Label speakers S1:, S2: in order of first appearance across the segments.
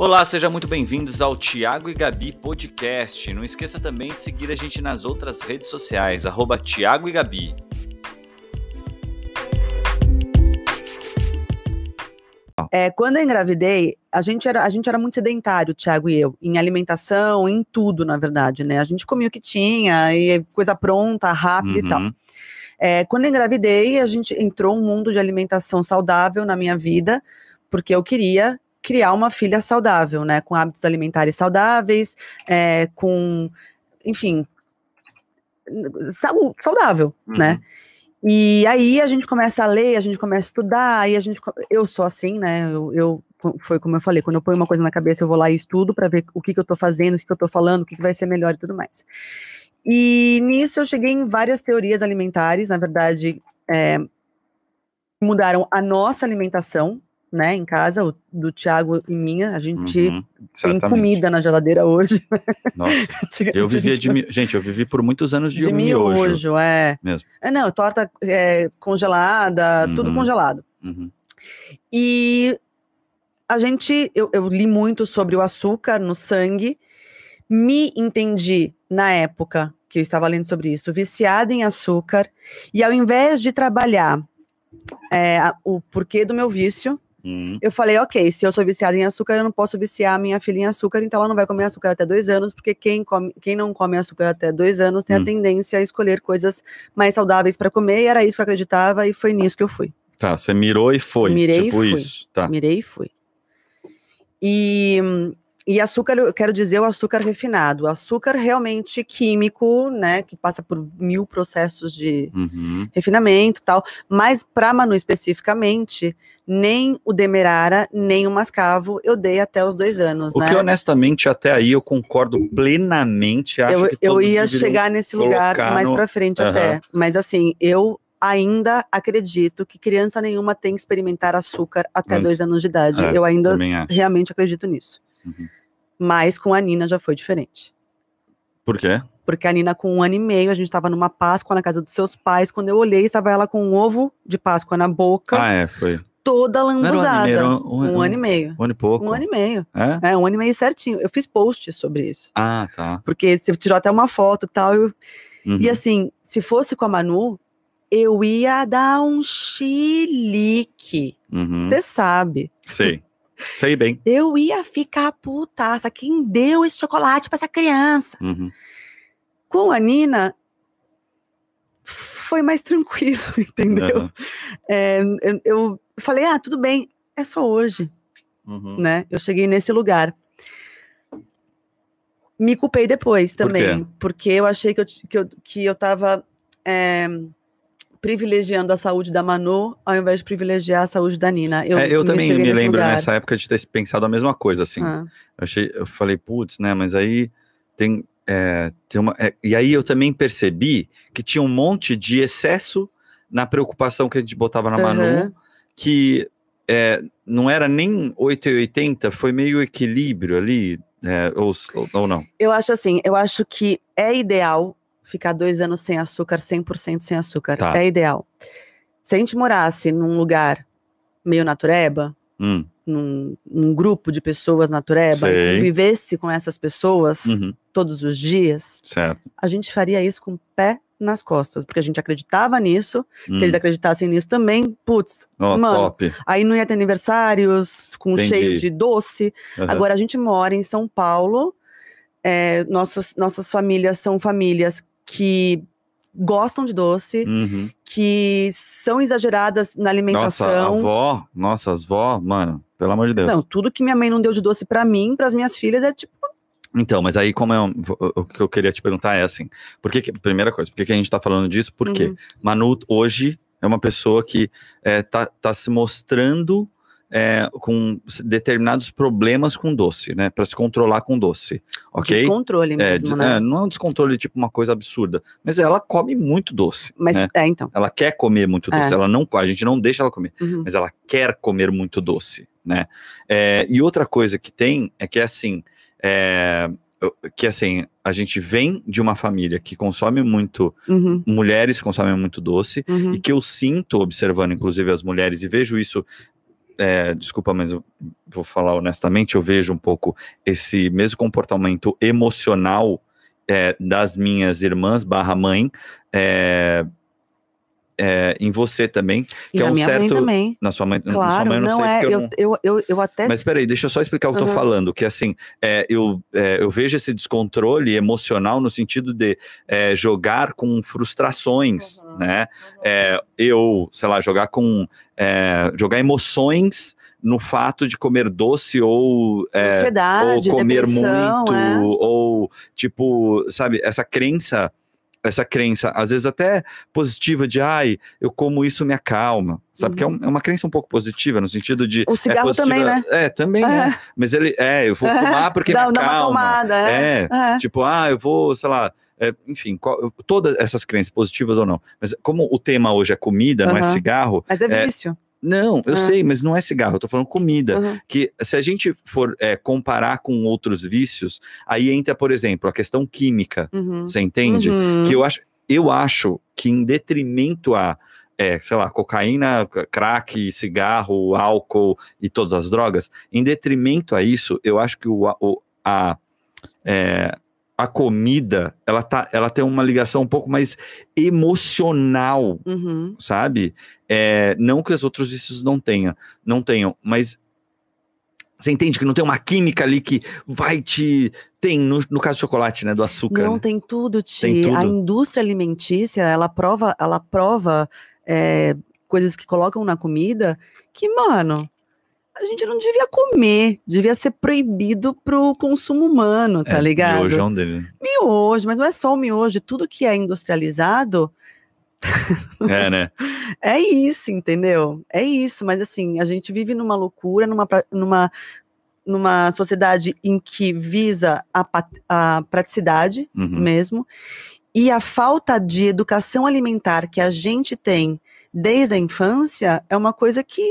S1: Olá, sejam muito bem-vindos ao Tiago e Gabi Podcast. Não esqueça também de seguir a gente nas outras redes sociais, arroba Tiago e Gabi.
S2: É, quando eu engravidei, a gente, era, a gente era muito sedentário, o Thiago e eu, em alimentação, em tudo, na verdade, né? A gente comia o que tinha, e coisa pronta, rápida e tal.
S1: Uhum.
S2: É, quando eu engravidei, a gente entrou um mundo de alimentação saudável na minha vida, porque eu queria criar uma filha saudável, né? Com hábitos alimentares saudáveis, é, com, enfim, saúde, saudável,
S1: Uhum.
S2: né? E aí a gente começa a ler, a gente começa a estudar, aí a gente, eu sou assim, né? Eu, eu- foi como eu falei, quando eu ponho uma coisa na cabeça, eu vou lá e estudo para ver o que, que eu tô fazendo, o que, que eu tô falando, o que, que vai ser melhor e tudo mais. E nisso eu cheguei em várias teorias alimentares, na verdade, é, mudaram a nossa alimentação, né, em casa, o, do Thiago e minha, a gente
S1: Uhum,
S2: tem comida na geladeira hoje.
S1: Nossa, eu vivia
S2: gente
S1: de mi- gente, eu vivi por muitos anos de,
S2: de
S1: miojo.
S2: miojo, é.
S1: Mesmo.
S2: É, não, torta é, congelada, tudo
S1: Uhum.
S2: congelado.
S1: Uhum.
S2: E a gente, eu, eu li muito sobre o açúcar no sangue, me entendi na época que eu estava lendo sobre isso, viciada em açúcar, e ao invés de trabalhar é, o porquê do meu vício,
S1: Uhum.
S2: eu falei, ok, se eu sou viciada em açúcar, eu não posso viciar a minha filha em açúcar, então ela não vai comer açúcar até dois anos, porque quem, come, quem não come açúcar até dois anos tem
S1: Hum.
S2: a tendência a escolher coisas mais saudáveis para comer, e era isso que eu acreditava, e foi nisso que eu fui.
S1: Tá, você mirou e foi.
S2: Mirei e
S1: tipo
S2: fui.
S1: isso. Tá.
S2: Mirei e fui. E, e açúcar, eu quero dizer o açúcar refinado, o açúcar realmente químico, né, que passa por mil processos de
S1: Uhum.
S2: refinamento e tal, mas para Manu especificamente, nem o Demerara, nem o Mascavo eu dei até os dois anos,
S1: O
S2: né?
S1: que honestamente até aí eu concordo plenamente. Acho
S2: eu,
S1: que
S2: eu ia chegar nesse lugar mais
S1: no-
S2: pra frente
S1: Aham.
S2: até. Mas assim, eu ainda acredito que criança nenhuma tem que experimentar açúcar até
S1: Antes.
S2: dois anos de idade.
S1: É,
S2: eu ainda realmente acredito nisso.
S1: Uhum.
S2: Mas com a Nina já foi diferente.
S1: Por quê?
S2: Porque a Nina, com um ano e meio, a gente estava numa Páscoa na casa dos seus pais. Quando eu olhei, estava ela com um ovo de Páscoa na boca,
S1: Ah, é, foi.
S2: toda
S1: Não era um ano e
S2: lambuzada.
S1: meio, era
S2: Um, ano e meio.
S1: Um ano e pouco.
S2: Um ano e meio.
S1: É?
S2: É, um ano e meio certinho. Eu fiz post sobre isso.
S1: Ah, tá.
S2: Porque você tirou até uma foto e tal. eu-
S1: Uhum.
S2: E assim, se fosse com a Manu, eu ia dar um chilique.
S1: Uhum.
S2: Você sabe.
S1: Sei. Sei bem.
S2: Eu ia ficar putaça. Quem deu esse chocolate pra essa criança?
S1: Uhum.
S2: Com a Nina, foi mais tranquilo, entendeu?
S1: Aham.
S2: É, eu, eu falei, ah, tudo bem, é só hoje,
S1: Uhum.
S2: né? Eu cheguei nesse lugar. Me culpei depois
S1: Por
S2: também,
S1: quê?
S2: porque eu achei que eu, que eu, que eu tava é, privilegiando a saúde da Manu ao invés de privilegiar a saúde da Nina. Eu,
S1: É, eu também
S2: cheguei
S1: me lembro
S2: lugar.
S1: nessa época de ter pensado a mesma coisa, assim.
S2: Ah,
S1: Eu, achei, eu falei, putz, né? Mas aí tem, é, tem uma. é, e aí eu também percebi que tinha um monte de excesso na preocupação que a gente botava na Manu,
S2: Aham.
S1: que é, não era nem 8 e 80, foi meio equilíbrio ali, é, ou, ou não.
S2: Eu acho assim, eu acho que é ideal ficar dois anos sem açúcar, 100% sem açúcar.
S1: Tá.
S2: É ideal. Se a gente morasse num lugar meio natureba,
S1: Hum,
S2: num, num grupo de pessoas natureba,
S1: Sei.
S2: e convivesse com essas pessoas
S1: uhum,
S2: todos os dias,
S1: certo.
S2: a gente faria isso com o pé nas costas, porque a gente acreditava nisso.
S1: Hum,
S2: Se eles acreditassem nisso também, putz,
S1: ó,
S2: mano,
S1: top.
S2: aí não ia ter aniversários com
S1: Entendi.
S2: cheio de doce.
S1: Aham.
S2: Agora a gente mora em São Paulo, é, nossos, nossas famílias são famílias que gostam de doce,
S1: Uhum.
S2: que são exageradas na
S1: Nossa,
S2: alimentação.
S1: avó, nossas avó, mano, pelo amor de Deus.
S2: Não, tudo que minha mãe não deu de doce pra mim, para as minhas filhas, é tipo,
S1: Então, mas aí como é um- o que eu queria te perguntar é assim, por que, primeira coisa, por que, que a gente tá falando disso? Por quê?
S2: Uhum.
S1: Manu hoje é uma pessoa que é, tá, tá se mostrando é, com determinados problemas com doce, né? Para se controlar com doce, ok?
S2: descontrole
S1: É,
S2: mesmo,
S1: de-
S2: né?
S1: é, não é um descontrole tipo uma coisa absurda, mas ela come muito doce,
S2: Mas
S1: né?
S2: é, então.
S1: Ela quer comer muito doce,
S2: É.
S1: ela não, a gente não deixa ela comer
S2: Uhum.
S1: mas ela quer comer muito doce, né? É, e outra coisa que tem é que assim, é, que assim, a gente vem de uma família que consome muito,
S2: Uhum.
S1: mulheres consomem muito doce,
S2: Uhum.
S1: e que eu sinto observando inclusive as mulheres e vejo isso é, desculpa, mas eu vou falar honestamente, eu vejo um pouco esse mesmo comportamento emocional é, das minhas irmãs barra mãe é, é, em você também, que
S2: E
S1: é
S2: na
S1: um certo...
S2: também.
S1: Na sua mãe, na sua
S2: Claro,
S1: mãe não,
S2: não
S1: sei,
S2: é.
S1: eu
S2: Eu,
S1: não...
S2: eu, eu, eu até.
S1: Mas peraí, deixa eu só explicar o que eu tô falando, que assim, é, eu, é, eu vejo esse descontrole emocional no sentido de é, jogar com frustrações,
S2: Uhum,
S1: né? É, eu, sei lá, jogar com é, jogar emoções no fato de comer doce ou ou comer
S2: depressão,
S1: muito, ou tipo, sabe, essa crença, essa crença, às vezes até positiva de ai, eu como isso me acalma, sabe? Que é, um- é uma crença um pouco positiva, no sentido de.
S2: Uhum. O cigarro
S1: é positiva-
S2: também, né?
S1: É, também é.
S2: É.
S1: Mas ele, é, eu vou fumar porque
S2: dá,
S1: me
S2: dá uma
S1: acalma.
S2: acalmada, é. É.
S1: Tipo, ah, eu vou, sei lá. é, enfim, qual- todas essas crenças, positivas ou não. Mas como o tema hoje é comida, não é cigarro.
S2: Mas é
S1: É,
S2: vício.
S1: Não, eu
S2: Ah.
S1: sei, mas não é cigarro, eu tô falando comida
S2: Uhum.
S1: que se a gente for é, comparar com outros vícios, aí entra, por exemplo, a questão química,
S2: Uhum.
S1: você entende?
S2: Uhum.
S1: Que eu acho, eu acho que em detrimento a, é, sei lá, cocaína, crack, cigarro, álcool e todas as drogas, em detrimento a isso, eu acho que o, a- a, é, a comida, ela, tá, ela tem uma ligação um pouco mais emocional
S2: Uhum.
S1: sabe? É, não que os outros vícios não tenham, não tenham, mas você entende que não tem uma química ali que vai te tem no, no caso do chocolate, né, do açúcar.
S2: Não,
S1: né?
S2: tem tudo, Ti.
S1: Tem tudo.
S2: A indústria alimentícia, ela prova, ela prova é, coisas que colocam na comida que, mano, a gente não devia comer, devia ser proibido pro consumo humano, tá
S1: É,
S2: ligado?
S1: miojo é um deles.
S2: Miojo, mas não é só o miojo, tudo que é industrializado
S1: É, né?
S2: é isso, entendeu? É isso, mas assim, a gente vive numa loucura, numa, numa, numa sociedade em que visa a, a praticidade
S1: Uhum.
S2: mesmo, e a falta de educação alimentar que a gente tem desde a infância é uma coisa que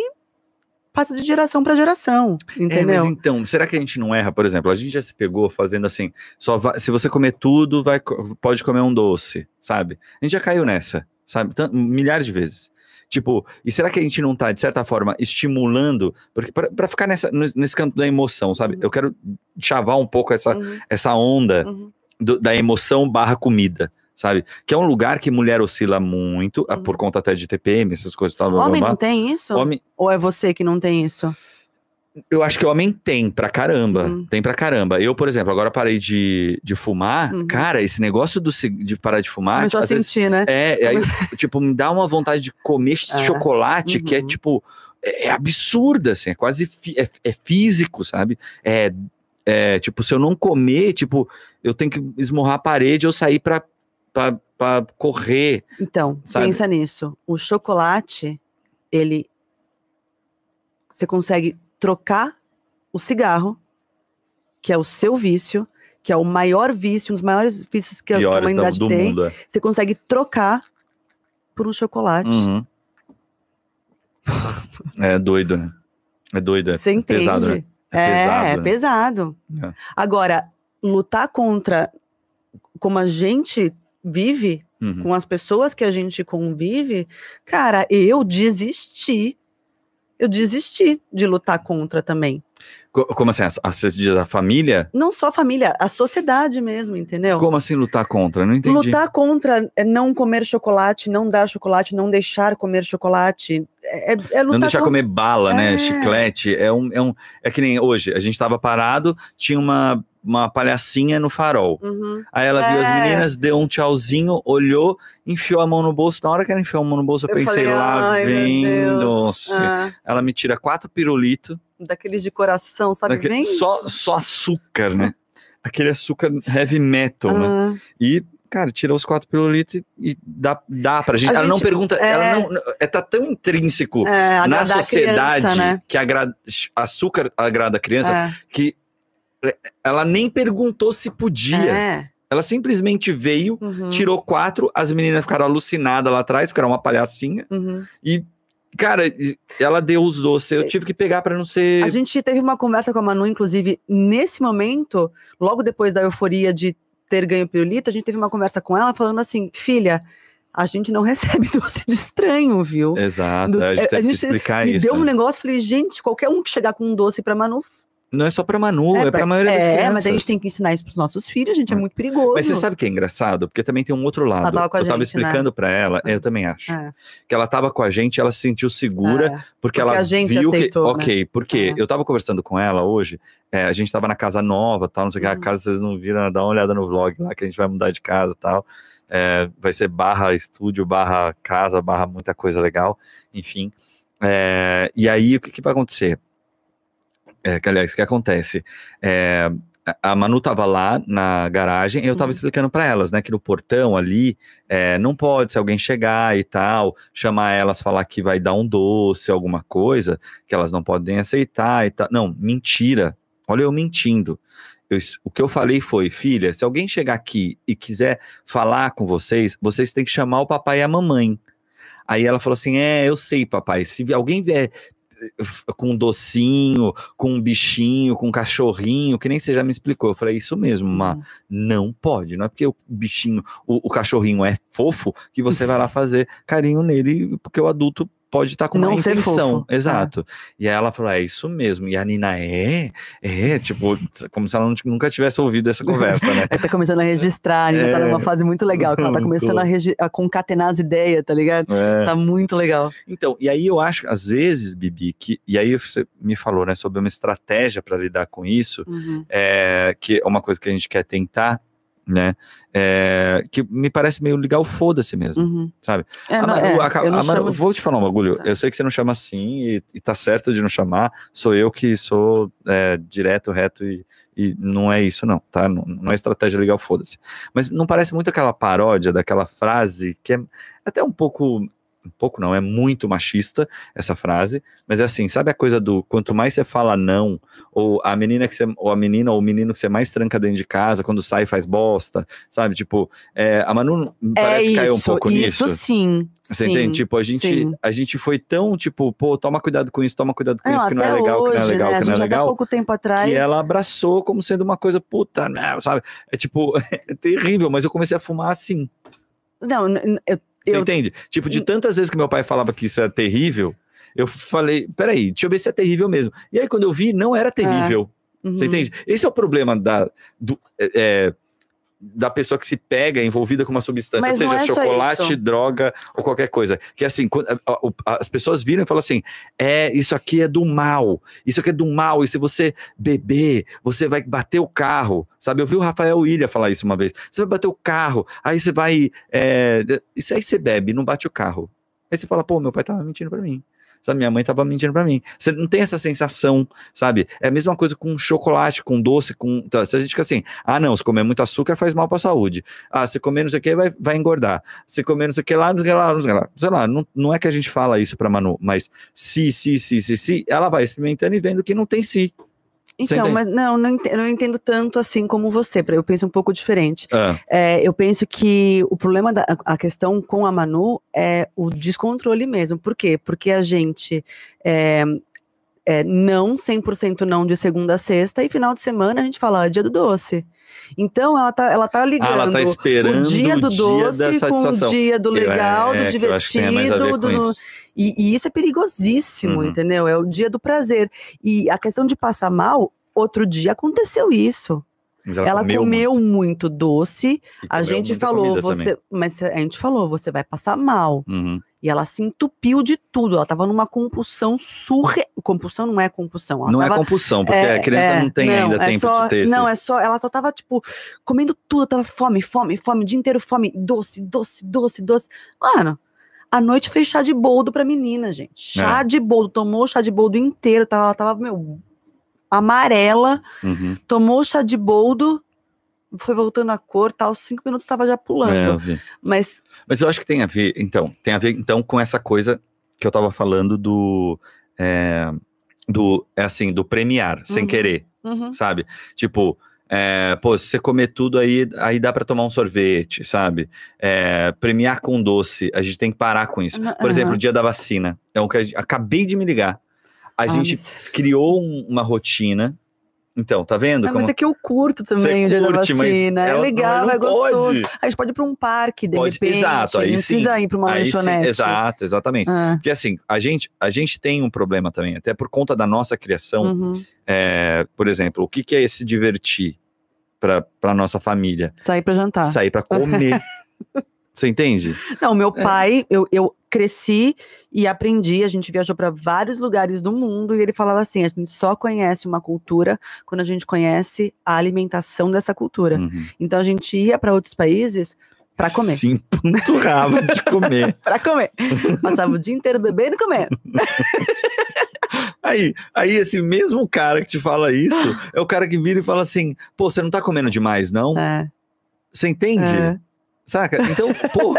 S2: passa de geração para geração,
S1: É,
S2: entendeu?
S1: mas então, será que a gente não erra? Por exemplo, a gente já se pegou fazendo assim, só vai- se você comer tudo, vai, pode comer um doce, sabe? A gente já caiu nessa, sabe? Tan- milhares de vezes. Tipo, e será que a gente não tá, de certa forma, estimulando, porque pra ficar nessa, nesse campo da emoção, sabe?
S2: Uhum.
S1: Eu quero chavar um pouco essa,
S2: Uhum,
S1: essa onda
S2: uhum.
S1: do- da emoção barra comida, sabe? Que é um lugar que mulher oscila muito, ah,
S2: Uhum.
S1: por conta até de TPM, essas coisas tal. blá, blá,
S2: Homem
S1: blá.
S2: não tem isso?
S1: Homem,
S2: Ou é você que não tem isso?
S1: eu acho que homem tem pra caramba.
S2: Uhum.
S1: Tem pra caramba. Eu, por exemplo, agora parei de, de fumar.
S2: Uhum.
S1: Cara, esse negócio do, de parar de fumar.
S2: Começou a
S1: às vezes-
S2: sentir, né?
S1: é, aí, tipo, me dá uma vontade de comer
S2: É.
S1: chocolate que é
S2: Uhum.
S1: tipo. É, é absurda, assim, é quase fi- é, é físico, sabe? É, é, tipo, se eu não comer, tipo, eu tenho que esmurrar a parede ou sair pra, pra correr.
S2: Então,
S1: sabe?
S2: pensa nisso. O chocolate, ele. Você consegue trocar o cigarro, que é o seu vício, que é o maior vício, um dos maiores vícios que a,
S1: piores
S2: humanidade
S1: do
S2: tem.
S1: mundo. É.
S2: Você consegue trocar por um chocolate.
S1: Uhum. É doido, né? É doido, é
S2: Você entende?
S1: pesado, né? É,
S2: É,
S1: pesado.
S2: é
S1: né?
S2: pesado.
S1: É.
S2: Agora, lutar contra como a gente vive,
S1: Uhum.
S2: com as pessoas que a gente convive, cara, eu desisti. Eu desisti de lutar contra também.
S1: Co- Como assim? Você diz a família?
S2: Não só a família, a sociedade mesmo, entendeu?
S1: Como assim lutar contra? Não entendi.
S2: Lutar contra é não comer chocolate, não dar chocolate, não deixar comer chocolate. É, é- é
S1: não deixar
S2: contra...
S1: comer bala, né?
S2: É.
S1: Chiclete. É um, é um. É que nem hoje, a gente tava parado, tinha uma, uma palhacinha no farol.
S2: Uhum.
S1: Aí ela viu as
S2: É.
S1: meninas, deu um tchauzinho, olhou, enfiou a mão no bolso. Na hora que ela enfiou a mão no bolso, eu,
S2: Eu
S1: pensei
S2: falei,
S1: lá, vem.
S2: Ah,
S1: Ela me tira quatro pirulitos,
S2: daqueles de coração, sabe?
S1: daquele-
S2: Bem
S1: só, só açúcar, né? Aquele açúcar heavy metal, né?
S2: Ah,
S1: E, cara, tira os quatro pirulitos e, e dá, dá pra gente.
S2: A
S1: ela não
S2: gente-
S1: pergunta,
S2: é.
S1: ela não. É, tá tão intrínseco
S2: é,
S1: na sociedade
S2: criança, né?
S1: que açúcar agrada a criança,
S2: É,
S1: que ela nem perguntou se podia.
S2: é.
S1: Ela simplesmente veio,
S2: Uhum,
S1: tirou quatro, as meninas ficaram alucinadas lá atrás, porque era uma palhacinha.
S2: uhum.
S1: E, cara, ela deu os doces. Eu tive que pegar pra não ser.
S2: A gente teve uma conversa com a Manu, inclusive, nesse momento, logo depois da euforia de ter ganho o pirulito, a gente teve uma conversa com ela falando assim, filha, a gente não recebe doce de estranho, viu?
S1: Exato,
S2: Do-
S1: a gente
S2: a
S1: tem que
S2: gente
S1: explicar
S2: Me
S1: isso.
S2: deu um
S1: né?
S2: negócio, falei, gente, qualquer um que chegar com um doce pra Manu.
S1: Não é só pra Manu, é, pra maioria das
S2: é,
S1: crianças.
S2: mas a gente tem que ensinar isso pros nossos filhos, gente, é
S1: Hum.
S2: muito perigoso.
S1: Mas você sabe o que é engraçado? Porque também tem um outro lado.
S2: tava com a
S1: eu tava
S2: gente, né?
S1: explicando pra ela, eu também acho.
S2: É,
S1: Que ela tava com a gente, ela se sentiu segura,
S2: é.
S1: porque,
S2: Porque
S1: ela
S2: a gente
S1: viu
S2: aceitou,
S1: que.
S2: né?
S1: Ok, porque
S2: É.
S1: eu tava conversando com ela hoje, é, a gente tava na casa nova, tal, não sei o que, a
S2: Uhum.
S1: casa vocês não viram, dá uma olhada no vlog lá que a gente vai mudar de casa e tal. É, vai ser barra estúdio, barra casa, barra muita coisa legal, enfim. É, e aí, o que, que vai acontecer? É, que, aliás, que acontece? É, a- Manu tava lá na garagem e eu tava
S2: Uhum.
S1: explicando para elas, né, que no portão ali é, não pode, se alguém chegar e tal, chamar elas, falar que vai dar um doce, alguma coisa, que elas não podem aceitar e tal. Não, mentira. Olha eu mentindo. Eu- o que eu falei foi, filha, se alguém chegar aqui e quiser falar com vocês, vocês têm que chamar o papai e a mamãe. Aí ela falou assim: É, eu sei, papai. Se alguém vier com um docinho, com um bichinho, com um cachorrinho, que nem você já me explicou. Eu falei: Isso mesmo, Má.
S2: Uhum.
S1: Não pode. Não é porque o bichinho, o, o cachorrinho é fofo que você vai lá fazer carinho nele, porque o adulto pode estar com uma
S2: Não ser
S1: intenção.
S2: fofo.
S1: Exato. E aí ela falou: É isso mesmo. E a Nina é, é, tipo, como se ela não nunca tivesse ouvido essa conversa, né?
S2: Ela tá começando a registrar, ainda tá
S1: É.
S2: numa fase muito legal, que ela tá começando a, a concatenar as ideias, tá ligado?
S1: É.
S2: Tá muito legal.
S1: Então, e aí eu acho, às vezes, Bibi, que, e aí você me falou, né, sobre uma estratégia para lidar com isso,
S2: Uhum.
S1: é, que é uma coisa que a gente quer tentar, né, é, que me parece meio ligar o foda-se mesmo.
S2: Uhum.
S1: Sabe?
S2: É, não, é,
S1: a- Vou te falar um bagulho,
S2: Tá.
S1: eu sei que você não chama assim e, e tá certo de não chamar, sou eu que sou é, direto, reto e, e não é isso não, tá? Não, não é estratégia ligar o foda-se. Mas não parece muito aquela paródia daquela frase que é até um pouco... Um pouco não, é muito machista essa frase, mas é assim, sabe a coisa do quanto mais você fala não, ou a menina que você, ou a menina ou o menino que você mais tranca dentro de casa, quando sai faz bosta, sabe? Tipo, é, a Manu me parece
S2: é
S1: que caiu um
S2: isso,
S1: pouco
S2: isso
S1: nisso.
S2: sim.
S1: Você
S2: sim,
S1: entende? Tipo, a gente,
S2: sim.
S1: a gente foi tão, tipo, pô, toma cuidado com isso, toma cuidado com
S2: Não,
S1: isso, que não é legal, que não é
S2: hoje,
S1: legal,
S2: né?
S1: Que não é
S2: até
S1: legal.
S2: pouco tempo atrás.
S1: Que ela abraçou como sendo uma coisa, puta, né, sabe? É tipo, é terrível, mas eu comecei a fumar assim.
S2: Não, eu,
S1: Você
S2: eu
S1: entende? Tipo, de tantas vezes que meu pai falava que isso era terrível, eu falei, peraí, deixa eu ver se é terrível mesmo. E aí, quando eu vi, não era terrível. Você
S2: uhum.
S1: entende? Esse é o problema da, do, é, é, da pessoa que se pega envolvida com uma substância,
S2: Mas
S1: seja
S2: é
S1: chocolate, droga ou qualquer coisa. Que assim, as pessoas viram e falam assim: é, isso aqui é do mal, isso aqui é do mal, e se você beber, você vai bater o carro. Sabe, eu vi o Rafael Ilha falar isso uma vez. Você vai bater o carro, aí você vai. É, isso aí você bebe, não bate o carro. Aí você fala, pô, meu pai tava mentindo pra mim. Sabe, minha mãe tava mentindo pra mim. Você não tem essa sensação, sabe? É a mesma coisa com chocolate, com doce, com. Tá, se a gente fica assim, ah, não, se comer muito açúcar faz mal pra saúde. Ah, se comer não sei o que vai, vai engordar. Se comer não sei o que lá, não sei lá, não sei lá. Sei lá, não, não é que a gente fala isso pra Manu, mas se, se, se, se, se, ela vai experimentando e vendo que não tem si.
S2: Então, mas não, não entendo, não entendo tanto assim como você. Eu penso um pouco diferente.
S1: Ah,
S2: É, eu penso que o problema da a questão com a Manu é o descontrole mesmo. Por quê? Porque a gente é, é não 100% não de segunda a sexta e final de semana a gente fala ah, dia do doce. Então ela tá, ela tá ligando
S1: ah, ela tá esperando
S2: o dia do
S1: da
S2: doce com o dia do legal,
S1: é,
S2: do divertido, do, e, e isso é perigosíssimo,
S1: Uhum.
S2: entendeu? É o dia do prazer. E a questão de passar mal, outro dia aconteceu isso.
S1: Mas
S2: Ela, comeu, muito, doce,
S1: muito, e
S2: a
S1: comeu
S2: gente falou, você,
S1: também.
S2: mas a gente falou, você vai passar mal.
S1: Uhum.
S2: E ela se entupiu de tudo. Ela tava numa compulsão surre... Compulsão não é compulsão.
S1: Não é
S2: tava,
S1: compulsão, porque
S2: é,
S1: a criança
S2: é,
S1: não tem ainda
S2: é
S1: tempo
S2: só,
S1: de ter esse.
S2: Não, é só. Ela só tava, tipo, comendo tudo. Tava fome, fome, fome. O dia inteiro fome. Doce, doce, doce, doce. Mano, a noite foi chá de boldo pra menina, gente. Chá
S1: É.
S2: de boldo. Tomou o chá de boldo inteiro. Ela tava, meu, amarela.
S1: Uhum.
S2: Tomou o chá de boldo. Foi voltando a cor, tal. Cinco minutos tava já pulando.
S1: É.
S2: Mas
S1: Mas eu acho que tem a ver, então, tem a ver então com essa coisa que eu tava falando do. É, do, é assim, do premiar, sem
S2: Uhum.
S1: querer,
S2: uhum,
S1: sabe? Tipo, é, pô, se você comer tudo aí, aí dá pra tomar um sorvete, sabe? É, premiar com doce, a gente tem que parar com isso. Por exemplo, o dia da vacina. É o que gente- acabei de me ligar. A
S2: Ah,
S1: gente
S2: mas-
S1: criou um- uma rotina, Então, tá vendo?
S2: Ah,
S1: como...
S2: mas é que eu curto também o dia da
S1: curte, mas
S2: vacina. É legal,
S1: não
S2: é gostoso.
S1: pode.
S2: A gente pode ir pra um parque, de
S1: Pode-
S2: repente.
S1: exato, aí
S2: não
S1: sim.
S2: precisa ir pra uma
S1: Aí sim,
S2: lanchonete.
S1: exato, exatamente.
S2: Ah,
S1: Porque assim, a gente, a gente tem um problema também, até por conta da nossa criação.
S2: uhum.
S1: É, por exemplo, o que, que é se divertir para nossa família?
S2: Sair pra jantar.
S1: Sair para comer. Você entende?
S2: Não, meu
S1: É.
S2: pai, eu, eu cresci e aprendi, a gente viajou para vários lugares do mundo e ele falava assim: a gente só conhece uma cultura quando a gente conhece a alimentação dessa cultura.
S1: Uhum.
S2: Então a gente ia para outros países para comer.
S1: Sim, empanturrava de comer.
S2: Para comer. Passava o dia inteiro bebendo e comendo.
S1: Aí, aí esse mesmo cara que te fala isso é o cara que vira e fala assim: pô, você não tá comendo demais, não?
S2: É,
S1: Você entende?
S2: é.
S1: Saca? Então, pô,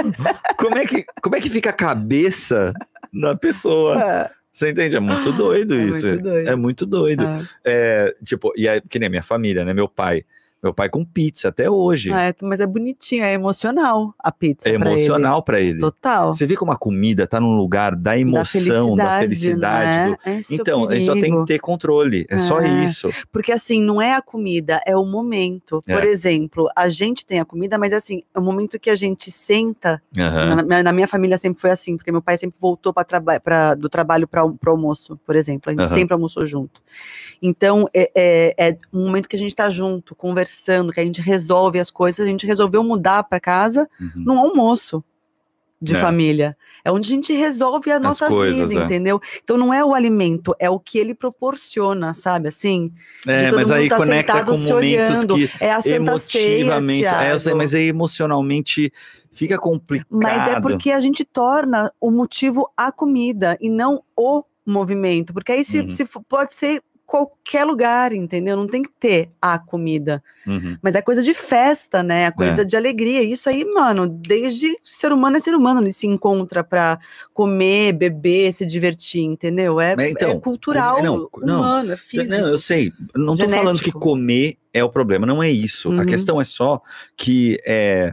S1: como é, que, como é que fica a cabeça da pessoa?
S2: É,
S1: Você entende? É muito doido
S2: É
S1: isso.
S2: muito doido.
S1: É muito doido.
S2: é.
S1: É, tipo, e aí, que nem a minha família, né? Meu pai. Meu pai com pizza até hoje.
S2: É, mas é bonitinho, é emocional a pizza.
S1: É
S2: ele.
S1: emocional pra ele.
S2: Total.
S1: Você vê como a comida tá num lugar da emoção, da felicidade.
S2: né? Esse é
S1: Então, a gente só tem que ter controle. É, só
S2: É.
S1: isso.
S2: Porque assim, não é a comida, é o momento. Por
S1: É.
S2: exemplo, a gente tem a comida, mas assim, é o momento que a gente senta.
S1: Aham.
S2: Na, minha- na minha família sempre foi assim, porque meu pai sempre voltou pra traba pra, do trabalho para o almoço, por exemplo. A gente
S1: Aham.
S2: sempre almoçou junto. Então, é, é, é um momento que a gente tá junto, conversando, que a gente resolve as coisas. A gente resolveu mudar para casa
S1: Uhum.
S2: num almoço de
S1: É.
S2: família. É onde a gente resolve a nossa
S1: coisas,
S2: vida,
S1: é.
S2: entendeu? Então não é o alimento, é o que ele proporciona, sabe? Assim,
S1: É, mas aí
S2: tá
S1: conecta
S2: sentado
S1: com
S2: se
S1: momentos
S2: olhando.
S1: que
S2: é a Santa Ceia,
S1: emotivamente. É, sei, mas aí emocionalmente fica complicado.
S2: Mas é porque a gente torna o motivo a comida e não o movimento. Porque aí se,
S1: Uhum.
S2: se pode ser qualquer lugar, entendeu? Não tem que ter a comida.
S1: Uhum.
S2: Mas é coisa de festa, né? É coisa de alegria. Isso aí, mano, desde ser humano é ser humano, ele se encontra pra comer, beber, se divertir, entendeu? É,
S1: então,
S2: é cultural,
S1: não, não.
S2: humano, é físico.
S1: Não, eu sei. Não tô falando que
S2: Genético.
S1: comer é o problema, não é isso. A
S2: Uhum.
S1: questão é só que é,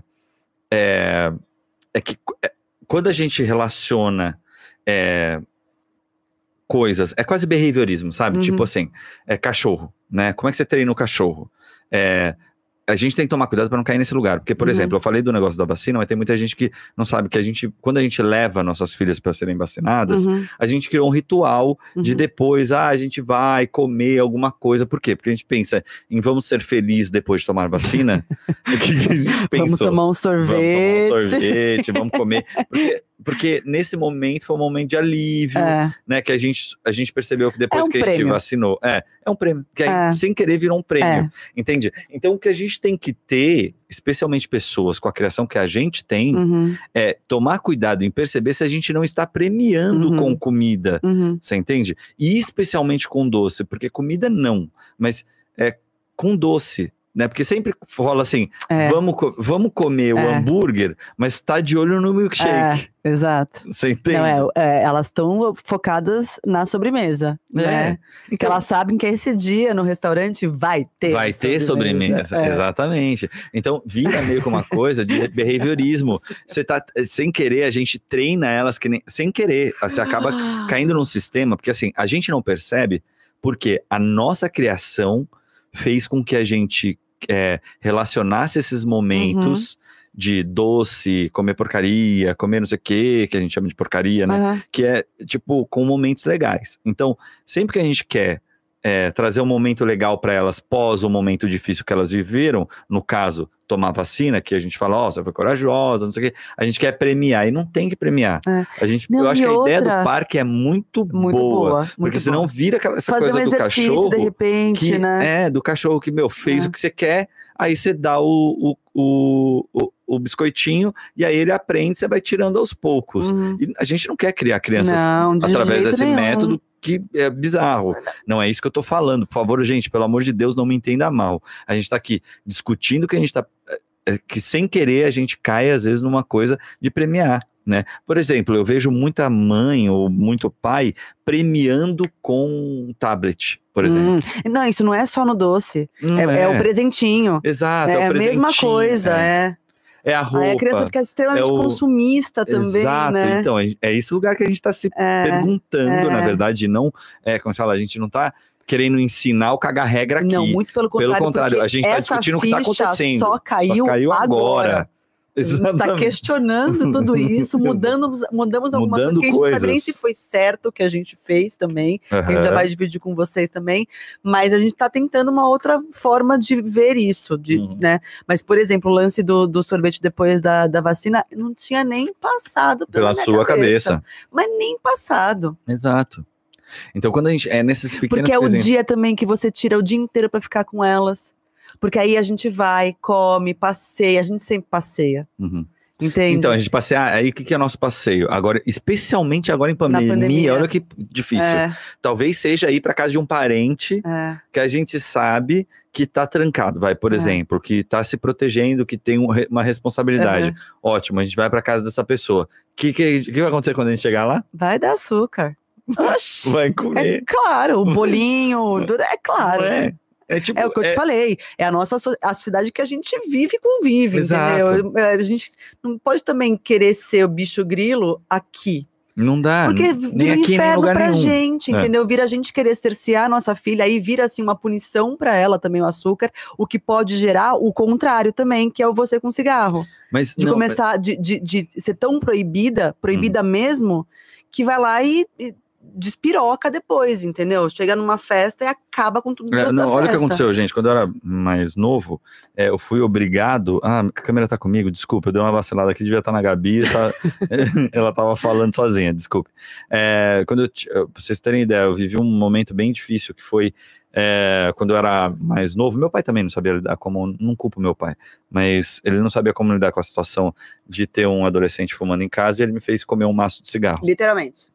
S1: é, é que é, quando a gente relaciona é, coisas, é quase behaviorismo, sabe?
S2: Uhum.
S1: Tipo assim, é cachorro, né? Como é que você treina o cachorro? É, a gente tem que tomar cuidado para não cair nesse lugar, porque, por
S2: Uhum.
S1: exemplo, eu falei do negócio da vacina, mas tem muita gente que não sabe que a gente, quando a gente leva nossas filhas para serem vacinadas,
S2: Uhum,
S1: a gente criou um ritual de
S2: uhum.
S1: depois, ah, a gente vai comer alguma coisa. Por quê? Porque a gente pensa em vamos ser felizes depois de tomar vacina. o que que a gente pensou?
S2: Vamos tomar um sorvete.
S1: Vamos tomar um sorvete, vamos comer. Porque, porque nesse momento foi um momento de alívio,
S2: É,
S1: né? Que a gente, a gente percebeu que depois
S2: É um
S1: que a gente vacinou. É, é um prêmio. Que aí,
S2: É.
S1: sem querer, virou um prêmio.
S2: É.
S1: Entende? Então, o que a gente tem que ter, especialmente pessoas com a criação que a gente tem,
S2: uhum,
S1: é tomar cuidado em perceber se a gente não está premiando
S2: Uhum.
S1: com comida.
S2: uhum.
S1: Você entende? E especialmente com doce, porque comida não, mas é com doce. Né? Porque sempre rola assim:
S2: É.
S1: vamos, vamos comer o
S2: É.
S1: hambúrguer, mas tá de olho no milkshake.
S2: É, exato.
S1: Você entende?
S2: Não, é, é, elas estão focadas na sobremesa, né? Porque
S1: Então,
S2: elas sabem que esse dia no restaurante vai ter
S1: Vai ter sobremesa,
S2: É.
S1: exatamente. Então vira meio que uma coisa de behaviorismo. Você tá sem querer, a gente treina elas que nem sem querer. Você acaba caindo num sistema, porque assim, a gente não percebe porque a nossa criação fez com que a gente é, relacionasse esses momentos
S2: Uhum.
S1: de doce, comer porcaria, comer não sei o que, que a gente chama de porcaria, né?
S2: Aham.
S1: Que é, tipo, com momentos legais. Então, sempre que a gente quer é, trazer um momento legal para elas pós o momento difícil que elas viveram, no caso, tomar vacina, que a gente fala, ó, você foi corajosa, não sei o quê, a gente quer premiar, e não tem que premiar.
S2: É.
S1: A gente,
S2: Não,
S1: eu acho que a ideia
S2: outra-
S1: do parque é muito,
S2: Muito boa.
S1: boa,
S2: muito
S1: porque senão
S2: boa.
S1: vira aquela, essa
S2: Fazer
S1: coisa
S2: um
S1: do cachorro,
S2: de repente,
S1: que,
S2: né?
S1: é, do cachorro que, meu, fez
S2: É.
S1: o que você quer, aí você dá o, o, o, o, o biscoitinho, e aí ele aprende, você vai tirando aos poucos.
S2: Uhum.
S1: A gente não quer criar crianças
S2: Não,
S1: através desse
S2: nenhum.
S1: método que é bizarro. Não é isso que eu tô falando. Por favor, gente, pelo amor de Deus, não me entenda mal. A gente tá aqui discutindo que a gente tá. é, que sem querer a gente cai, às vezes, numa coisa de premiar. Né? Por exemplo, eu vejo muita mãe ou muito pai premiando com tablet, por exemplo.
S2: Hum. Não, isso não é só no doce.
S1: Não
S2: É, é o presentinho.
S1: Exato,
S2: é
S1: é, o
S2: a mesma
S1: presentinho,
S2: coisa,
S1: É,
S2: é.
S1: É a roupa.
S2: Aí a criança fica extremamente
S1: é o-
S2: consumista também,
S1: Exato,
S2: né?
S1: então, é, é esse lugar que a gente está se
S2: É,
S1: perguntando,
S2: é.
S1: na verdade, não, é, como se fala, a gente não está querendo ensinar o caga-regra aqui.
S2: Não, muito pelo contrário.
S1: Pelo contrário, a gente tá
S2: essa
S1: discutindo o que tá
S2: ficha
S1: acontecendo.
S2: Só caiu,
S1: Só caiu agora.
S2: A gente está questionando tudo isso, mudamos, mudamos alguma coisa
S1: Mudando
S2: que a gente não sabe nem
S1: coisas.
S2: se foi certo o que a gente fez também. que a gente já vai dividir com vocês também, mas a gente está tentando uma outra forma de ver isso, de,
S1: Uhum.
S2: né? Mas, por exemplo, o lance do, do sorvete depois da, da vacina não tinha nem passado pela,
S1: Pela sua cabeça.
S2: Mas nem passado.
S1: Exato. Então, quando a gente. É nesses pequenos
S2: Porque é o dia também que você tira o dia inteiro para ficar com elas. Porque aí a gente vai, come, passeia, a gente sempre passeia.
S1: Uhum.
S2: Entende?
S1: Então, a gente passeia. Aí, o que que é nosso passeio? Agora, especialmente agora em pandemia,
S2: pandemia.
S1: olha que difícil.
S2: é,
S1: Talvez seja ir para casa de um parente
S2: é.
S1: que a gente sabe que tá trancado, vai, por
S2: É.
S1: exemplo, que tá se protegendo, que tem um uma responsabilidade.
S2: Uhum.
S1: Ótimo, a gente vai para casa dessa pessoa. O que, que, que vai acontecer quando a gente chegar lá?
S2: Vai dar açúcar. Oxi.
S1: Vai
S2: É
S1: comer.
S2: claro, o bolinho, tudo é claro.
S1: Não é? É tipo.
S2: É o que eu te
S1: é-
S2: falei. É a nossa a sociedade que a gente vive e convive,
S1: Exato.
S2: entendeu? É, A gente não pode também querer ser o bicho grilo aqui.
S1: Não dá.
S2: Porque vira
S1: aqui,
S2: inferno pra
S1: nenhum.
S2: gente,
S1: É.
S2: entendeu? Vira a gente querer cercear a nossa filha, aí vira assim uma punição pra ela também o açúcar, o que pode gerar o contrário também, que é o você com cigarro.
S1: Mas
S2: De
S1: não,
S2: começar, de, de, de ser tão proibida, proibida mesmo, que vai lá e, e despiroca depois, entendeu? Chega numa festa e acaba com tudo
S1: É, não, olha o que aconteceu, gente. Quando eu era mais novo, é, eu fui obrigado. Ah, a câmera tá comigo, desculpa, eu dei uma vacilada aqui, devia estar na Gabi. tá- ela tava falando sozinha, desculpe. É, quando eu- pra vocês terem ideia, eu vivi um momento bem difícil que foi. é, quando eu era mais novo, meu pai também não sabia lidar como, não culpo meu pai, mas ele não sabia como lidar com a situação de ter um adolescente fumando em casa e ele me fez comer um maço de cigarro.
S2: Literalmente.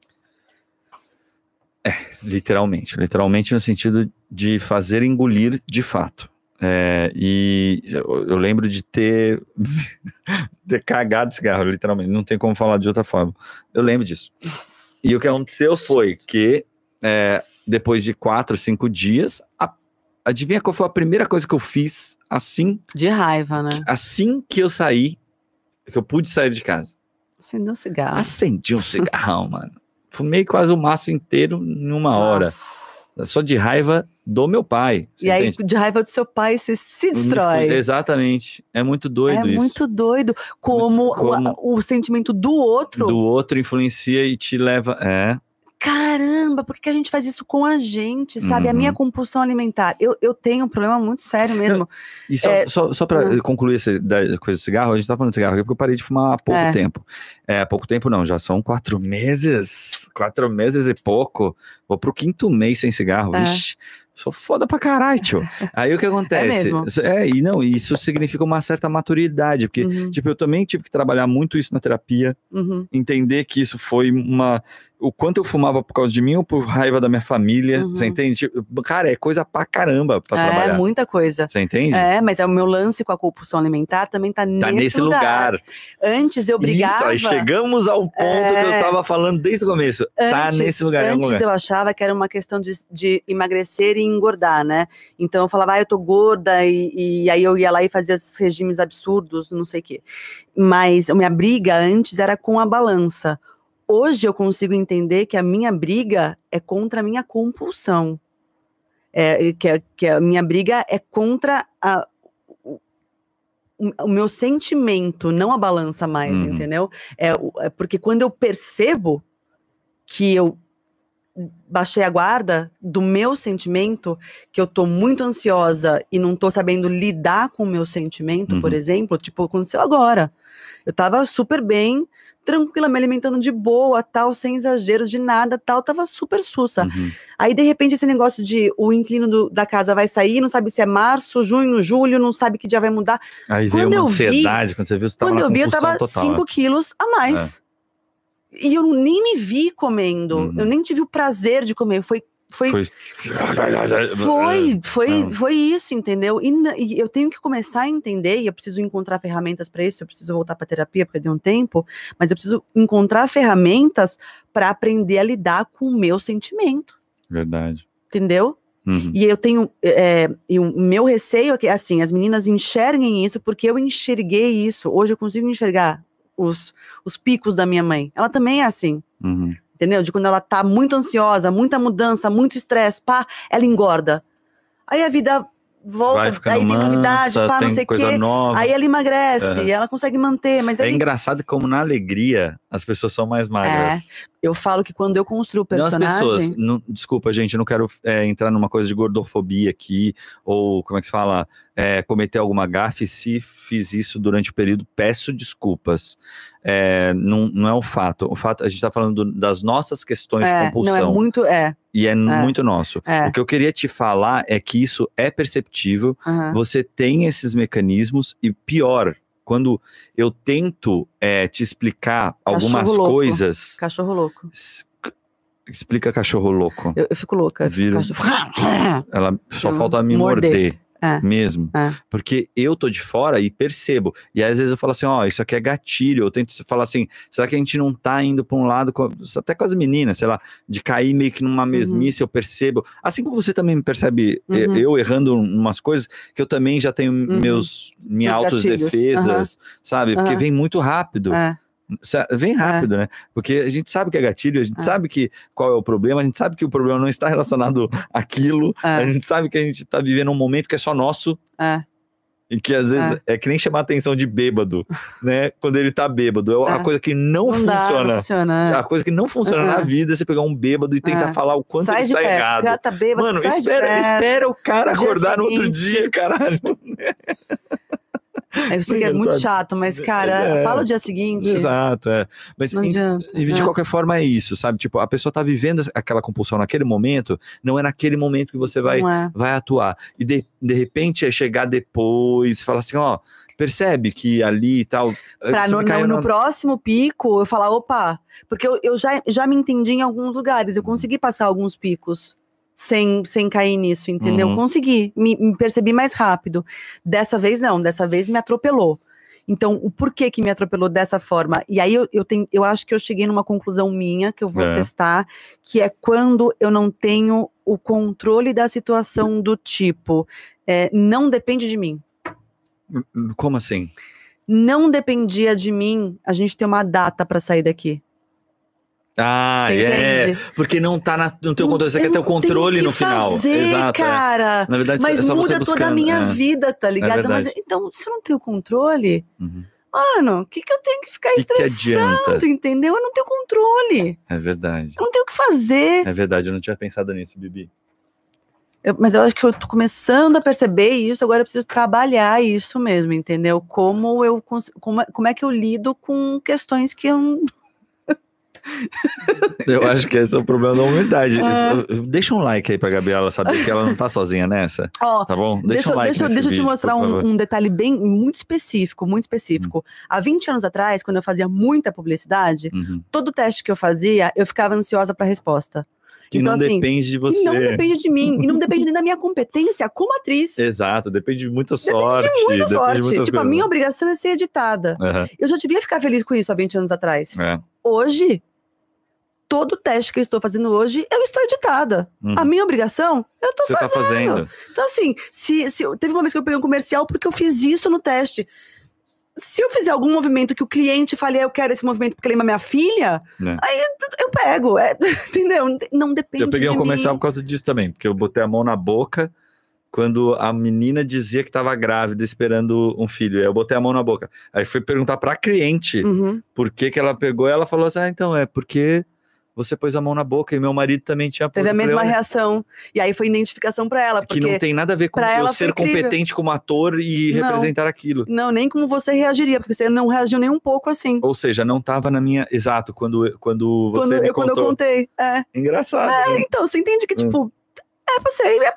S1: Literalmente, literalmente no sentido de fazer engolir de fato. É, e eu, eu lembro de ter, ter cagado cigarro, literalmente, não tem como falar de outra forma. Eu lembro disso. E o que aconteceu foi que é, depois de quatro, cinco dias, a- adivinha qual foi a primeira coisa que eu fiz assim,
S2: De raiva, né?
S1: assim que eu saí, que eu pude sair de casa?
S2: Acendeu um cigarro.
S1: Acendi um cigarrão, mano. Fumei quase o maço inteiro em uma hora.
S2: Nossa.
S1: Só de raiva do meu pai.
S2: E aí,
S1: entende?
S2: de raiva do seu pai, você se destrói.
S1: Exatamente. É muito doido
S2: é
S1: isso.
S2: muito doido. Como, o-
S1: como-
S2: O, sentimento do outro.
S1: Do outro influencia e te leva. É.
S2: Caramba, por que a gente faz isso com a gente, sabe? A
S1: Uhum.
S2: minha compulsão alimentar. Eu, eu tenho um problema muito sério mesmo.
S1: E só,
S2: É,
S1: só, só para concluir essa coisa do cigarro, a gente tá falando de cigarro aqui porque eu parei de fumar há pouco
S2: É.
S1: tempo. É, há pouco tempo não, já são quatro meses. Quatro meses e pouco. Vou pro quinto mês sem cigarro.
S2: É.
S1: Sou foda pra caralho, tio. Aí o que acontece?
S2: mesmo.
S1: É, e não, isso significa uma certa maturidade, porque,
S2: Uhum,
S1: tipo, eu também tive que trabalhar muito isso na terapia.
S2: uhum.
S1: entender que isso foi uma. O quanto eu fumava por causa de mim ou por raiva da minha família.
S2: Uhum.
S1: Você entende? Cara, é coisa pra caramba pra
S2: É,
S1: trabalhar.
S2: muita coisa.
S1: Você entende?
S2: É, mas é o meu lance com a compulsão alimentar também tá,
S1: Tá nesse lugar.
S2: Antes eu brigava.
S1: Isso, aí chegamos ao ponto que eu
S2: É.
S1: tava falando desde o começo. tá
S2: Antes-
S1: nesse lugar,
S2: Antes
S1: lugar.
S2: eu achava que era uma questão de, de emagrecer e engordar, né? Então eu falava, ah, eu tô gorda, e, e aí eu ia lá e fazia esses regimes absurdos, não sei o quê. Mas a minha briga antes era com a balança. Hoje eu consigo entender que a minha briga é contra a minha compulsão. É, que, é- que a minha briga é contra a- o, o meu sentimento, não a balança mais,
S1: Uhum.
S2: entendeu? É, é porque quando eu percebo que eu baixei a guarda do meu sentimento, que eu tô muito ansiosa e não tô sabendo lidar com o meu sentimento, por
S1: Uhum.
S2: exemplo, tipo, aconteceu agora. Eu tava super bem, tranquila, me alimentando de boa, tal, sem exageros de nada, tal, tava super sussa.
S1: Uhum.
S2: Aí, de repente, esse negócio de o inquilino do- da casa vai sair, não sabe se é março, junho, julho, não sabe que dia vai mudar.
S1: Aí veio
S2: Quando
S1: uma
S2: eu vi-
S1: ansiedade, quando você viu, você tava
S2: Quando eu vi, eu tava
S1: total.
S2: 5 quilos a mais. E eu nem me vi comendo.
S1: Uhum.
S2: Eu nem tive o prazer de comer. Foi. Foi,
S1: Foi.
S2: foi, foi, foi isso, entendeu? E, e eu tenho que começar a entender, e eu preciso encontrar ferramentas para isso, eu preciso voltar para terapia, porque deu um tempo, mas eu preciso encontrar ferramentas para aprender a lidar com o meu sentimento,
S1: Verdade.
S2: entendeu?
S1: Uhum.
S2: E eu tenho. é, e o meu receio é que, assim, as meninas enxerguem isso, porque eu enxerguei isso. Hoje eu consigo enxergar os, os picos da minha mãe. Ela também é assim.
S1: Uhum.
S2: Entendeu? De quando ela tá muito ansiosa, muita mudança, muito estresse, pá, ela engorda. Aí a vida volta, aí tem novidade,
S1: mansa,
S2: pá, não
S1: tem
S2: sei o quê.
S1: nova.
S2: Aí ela emagrece,
S1: Aham.
S2: ela consegue manter, mas
S1: É
S2: aí
S1: engraçado como na alegria as pessoas são mais magras.
S2: eu falo que quando eu construo o
S1: Não as
S2: personagem,
S1: pessoas. não- desculpa, gente, eu não quero é, entrar numa coisa de gordofobia aqui, ou como é que se fala? É, cometer alguma gafe. Se fiz isso durante o período, peço desculpas. É, não, não é o fato. O fato, a gente está falando do- das nossas questões de
S2: é,
S1: compulsão.
S2: não é muito, é,
S1: E é, muito nosso.
S2: é,
S1: O que eu queria te falar é que isso é perceptível,
S2: aham.
S1: você tem esses mecanismos, e pior, quando eu tento é, te explicar algumas
S2: louco.
S1: coisas.
S2: cachorro louco.
S1: Explica cachorro louco.
S2: Eu, eu fico louca. eu
S1: Vira.
S2: cachorro-
S1: Ela só
S2: Eu
S1: falta me
S2: morder.
S1: morder.
S2: É.
S1: Mesmo.
S2: É.
S1: Porque eu tô de fora e percebo. E às vezes eu falo assim: ó, isso aqui é gatilho. Eu tento falar assim: será que a gente não tá indo pra um lado, com- até com as meninas, sei lá, de cair meio que numa mesmice, eu percebo. Assim como você também me percebe,
S2: Uhum.
S1: eu errando umas coisas, que eu também já tenho meus minhas autodefesas, sabe? Porque vem muito rápido.
S2: É,
S1: Vem rápido, né? Porque a gente sabe que é gatilho, a gente
S2: É.
S1: sabe que qual é o problema, a gente sabe que o problema não está relacionado àquilo, a
S2: é,
S1: gente sabe que a gente está vivendo um momento que é só nosso
S2: é.
S1: e que às vezes é, que nem chamar a atenção de bêbado, né? Quando ele tá bêbado, é a
S2: É.
S1: coisa que não,
S2: Não dá, não
S1: funciona.
S2: funciona.
S1: A coisa que não funciona na vida é você pegar um bêbado e tentar
S2: É.
S1: falar o quanto
S2: sai
S1: ele está errado.
S2: já tá bêbado,
S1: Mano, espera, espera o cara acordar no outro dia, caralho.
S2: Eu sei que é muito
S1: Engraçado.
S2: chato, mas, cara,
S1: É.
S2: fala o dia seguinte.
S1: Exato, é. Mas
S2: Não
S1: em-
S2: adianta.
S1: E de
S2: É.
S1: qualquer forma é isso, sabe? Tipo, a pessoa tá vivendo aquela compulsão naquele momento, não é naquele momento que você vai,
S2: é.
S1: vai atuar. E de, de repente é chegar depois, falar assim, ó, percebe que ali e tal.
S2: Pra no, no- próximo pico eu falar, opa, porque eu, eu já, já me entendi em alguns lugares, eu consegui passar alguns picos sem, sem cair nisso, entendeu?
S1: Uhum.
S2: Consegui, me, me percebi mais rápido. Dessa vez não, dessa vez me atropelou. Então, o porquê que me atropelou dessa forma? E aí eu, eu, tenho, eu acho que eu cheguei numa conclusão minha, que eu vou
S1: É.
S2: testar, que é quando eu não tenho o controle da situação do tipo, é, não depende de mim.
S1: Como assim?
S2: não dependia de mim a gente ter uma data pra sair daqui.
S1: Ah,
S2: Você
S1: é.
S2: entende?
S1: Porque não tá na- no teu
S2: Não-
S1: controle, você quer ter o controle no final.
S2: Fazer,
S1: Exato. é.
S2: cara.
S1: Na verdade,
S2: Mas
S1: é só
S2: muda toda a minha
S1: é.
S2: vida, tá ligado? Mas então, se eu não tenho controle,
S1: Uhum.
S2: mano, o que, que eu tenho que ficar
S1: Que adianta?
S2: entendeu? Eu não tenho controle.
S1: É verdade.
S2: Eu não tenho o que fazer.
S1: É verdade, eu não tinha pensado nisso, Bibi.
S2: Eu- mas eu acho que eu tô começando a perceber isso, agora eu preciso trabalhar isso mesmo, entendeu? Como eu como, é- como é que eu lido com questões que eu não.
S1: Eu acho que esse é o problema da humildade.
S2: É.
S1: Deixa um like aí pra Gabriela saber que ela não tá sozinha nessa,
S2: Ó,
S1: tá bom? Deixa,
S2: Deixa,
S1: um like
S2: deixa, deixa eu te
S1: vídeo,
S2: mostrar um, um detalhe bem muito específico, muito específico. Há 20 anos atrás, quando eu fazia muita publicidade,
S1: Uhum.
S2: todo teste que eu fazia, eu ficava ansiosa para a resposta.
S1: Que
S2: Então,
S1: não
S2: assim,
S1: depende de você.
S2: E não depende de mim, e não depende nem da minha competência como atriz.
S1: Exato, depende de muita sorte.
S2: Muita
S1: depende de
S2: sorte.
S1: muitas
S2: Tipo, a
S1: coisas.
S2: minha obrigação é ser editada.
S1: Aham,
S2: Eu já devia ficar feliz com isso há 20 anos atrás.
S1: é.
S2: Hoje, todo teste que eu estou fazendo hoje, eu estou editada.
S1: Uhum.
S2: A minha obrigação, eu estou
S1: Você tá fazendo.
S2: Então, assim, se, se teve uma vez que eu peguei um comercial porque eu fiz isso no teste. Se eu fizer algum movimento que o cliente fale, "Ah, eu quero esse movimento porque ele é minha filha,
S1: né?
S2: aí eu, pego. é, entendeu? Não depende
S1: Eu peguei um comercial por causa disso também, porque eu botei a mão na boca quando a menina dizia que estava grávida esperando um filho. Aí eu botei a mão na boca. Aí fui perguntar pra cliente
S2: Uhum.
S1: por que, que ela pegou. Ela falou assim: ah, então é porque você pôs a mão na boca e meu marido também tinha
S2: Teve a
S1: posto." Eu
S2: mesma
S1: falei, "Olha,
S2: reação. E aí foi identificação pra ela.
S1: Que não tem nada a ver com eu ser competente como ator e
S2: Não.
S1: representar aquilo.
S2: não, nem como você reagiria, porque você não reagiu nem um pouco assim.
S1: Ou seja, não tava na minha. Exato, quando, quando você
S2: Quando,
S1: me
S2: eu, quando eu
S1: contou.
S2: contei. É.
S1: Engraçado. né?
S2: Então, você entende que, tipo, é pra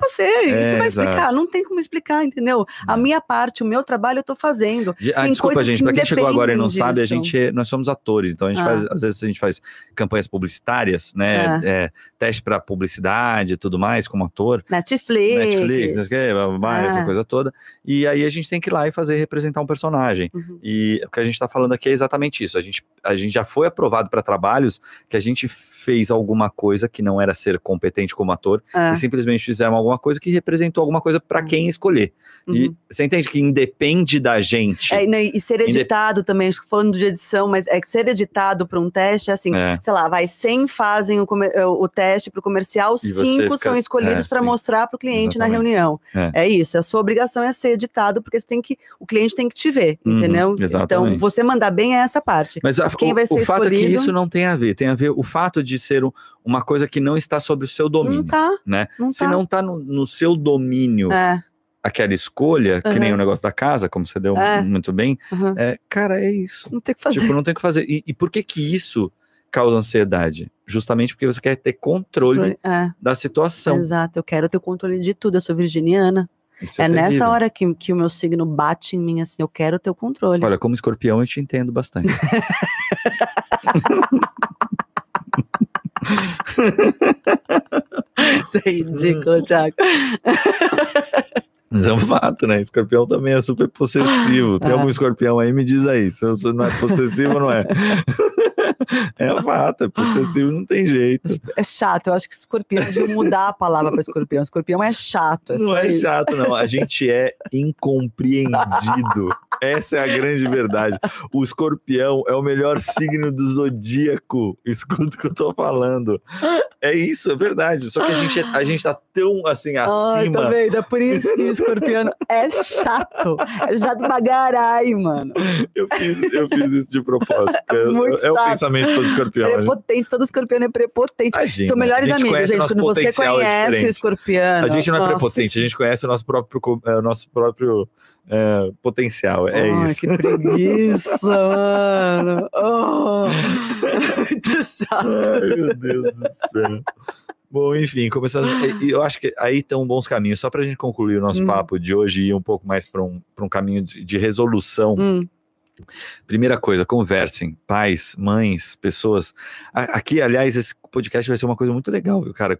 S2: ser, é. E
S1: É,
S2: você vai
S1: exato.
S2: explicar? Não tem como explicar, entendeu? A
S1: É.
S2: minha parte, o meu trabalho eu tô fazendo.
S1: Ah,
S2: Tem
S1: desculpa, gente. Pra quem chegou agora e não
S2: independem
S1: sabe, a
S2: disso.
S1: gente, é- nós somos atores. Então a gente
S2: Ah.
S1: faz, às vezes a gente faz campanhas publicitárias, né? é, teste para publicidade e tudo mais, como ator.
S2: Netflix.
S1: Netflix, não sei o quê, blá, blá, blá, essa
S2: Ah.
S1: coisa toda. E aí a gente tem que ir lá e fazer representar um personagem.
S2: Uhum.
S1: E o que a gente está falando aqui é exatamente isso. A gente, a gente já foi aprovado para trabalhos que a gente fez alguma coisa que não era ser competente como ator
S2: É.
S1: e simplesmente simplesmente fizeram alguma coisa que representou alguma coisa para
S2: Uhum.
S1: quem escolher. E
S2: Uhum.
S1: você entende que independe da gente.
S2: É, e não, e ser
S1: Indep-
S2: editado também, acho que falando de edição, mas é que ser editado para um teste, é assim,
S1: É.
S2: sei lá, vai 100 fazem o, comer- eh, o teste para o comercial,
S1: E você
S2: cinco
S1: fica-
S2: são escolhidos
S1: é,
S2: para mostrar para o cliente na
S1: Exatamente.
S2: reunião.
S1: É.
S2: É. isso, a sua obrigação é ser editado, porque você tem que, o cliente tem que te ver,
S1: Uhum,
S2: entendeu? Então,
S1: exatamente.
S2: você mandar bem é essa parte.
S1: Mas a-
S2: Quem
S1: o,
S2: vai ser
S1: o fato é que
S2: escolhido-
S1: isso não tem a ver. Tem a ver o fato de ser um- uma coisa que não está sob o seu domínio.
S2: Não tá,
S1: né?
S2: não
S1: Se
S2: tá.
S1: não está no, no seu domínio
S2: É,
S1: aquela escolha, que nem
S2: Uhum.
S1: o negócio da casa, como você deu
S2: É.
S1: muito bem,
S2: uhum.
S1: é, cara, é isso.
S2: não tem o que fazer.
S1: Tipo, não tem que fazer. E, e por que que isso causa ansiedade? Justamente porque você quer ter controle
S2: É,
S1: da situação.
S2: exato, eu quero ter o controle de tudo, eu sou virginiana.
S1: Isso
S2: É, nessa
S1: terrível.
S2: hora que, que o meu signo bate em mim, assim, eu quero ter o controle.
S1: Olha, como escorpião eu te entendo bastante.
S2: Isso é ridículo, Thiago.
S1: Mas é um fato, né? Escorpião também é super possessivo. Tem algum escorpião aí? Me diz aí. Se não é possessivo, não é? É fato, é possessivo, não tem jeito.
S2: É chato, eu acho que escorpião devia mudar a palavra para escorpião. Escorpião é chato, é
S1: Não é
S2: isso.
S1: chato, não. A gente é incompreendido. Essa é a grande verdade. O escorpião é o melhor signo do zodíaco. Escuta o que eu tô falando. É isso, é verdade. Só que a gente, é- a gente tá tão assim acima.
S2: tá vendo? É por isso que o escorpião é chato. É chato pra caralho, mano.
S1: eu, fiz, eu fiz isso de propósito. É,
S2: Muito
S1: é
S2: chato.
S1: Pensamento do escorpião.
S2: Prepotente, todo escorpião é prepotente.
S1: Imagina,
S2: São melhores
S1: gente
S2: amigos, gente. Quando você conhece o escorpião.
S1: A gente não é
S2: nossa,
S1: prepotente, a gente conhece o nosso próprio, é, o nosso próprio é, potencial. É isso.
S2: que preguiça, mano. Oh, muito chato.
S1: Ai, meu Deus do céu. Bom, enfim, começando. Eu acho que aí estão bons caminhos. Só para a gente concluir o nosso
S2: Hum.
S1: papo de hoje e ir um pouco mais para um, pra um caminho de, de resolução.
S2: Hum,
S1: Primeira coisa, conversem, pais, mães, pessoas. Aqui, aliás, esse podcast vai ser uma coisa muito legal, viu, cara?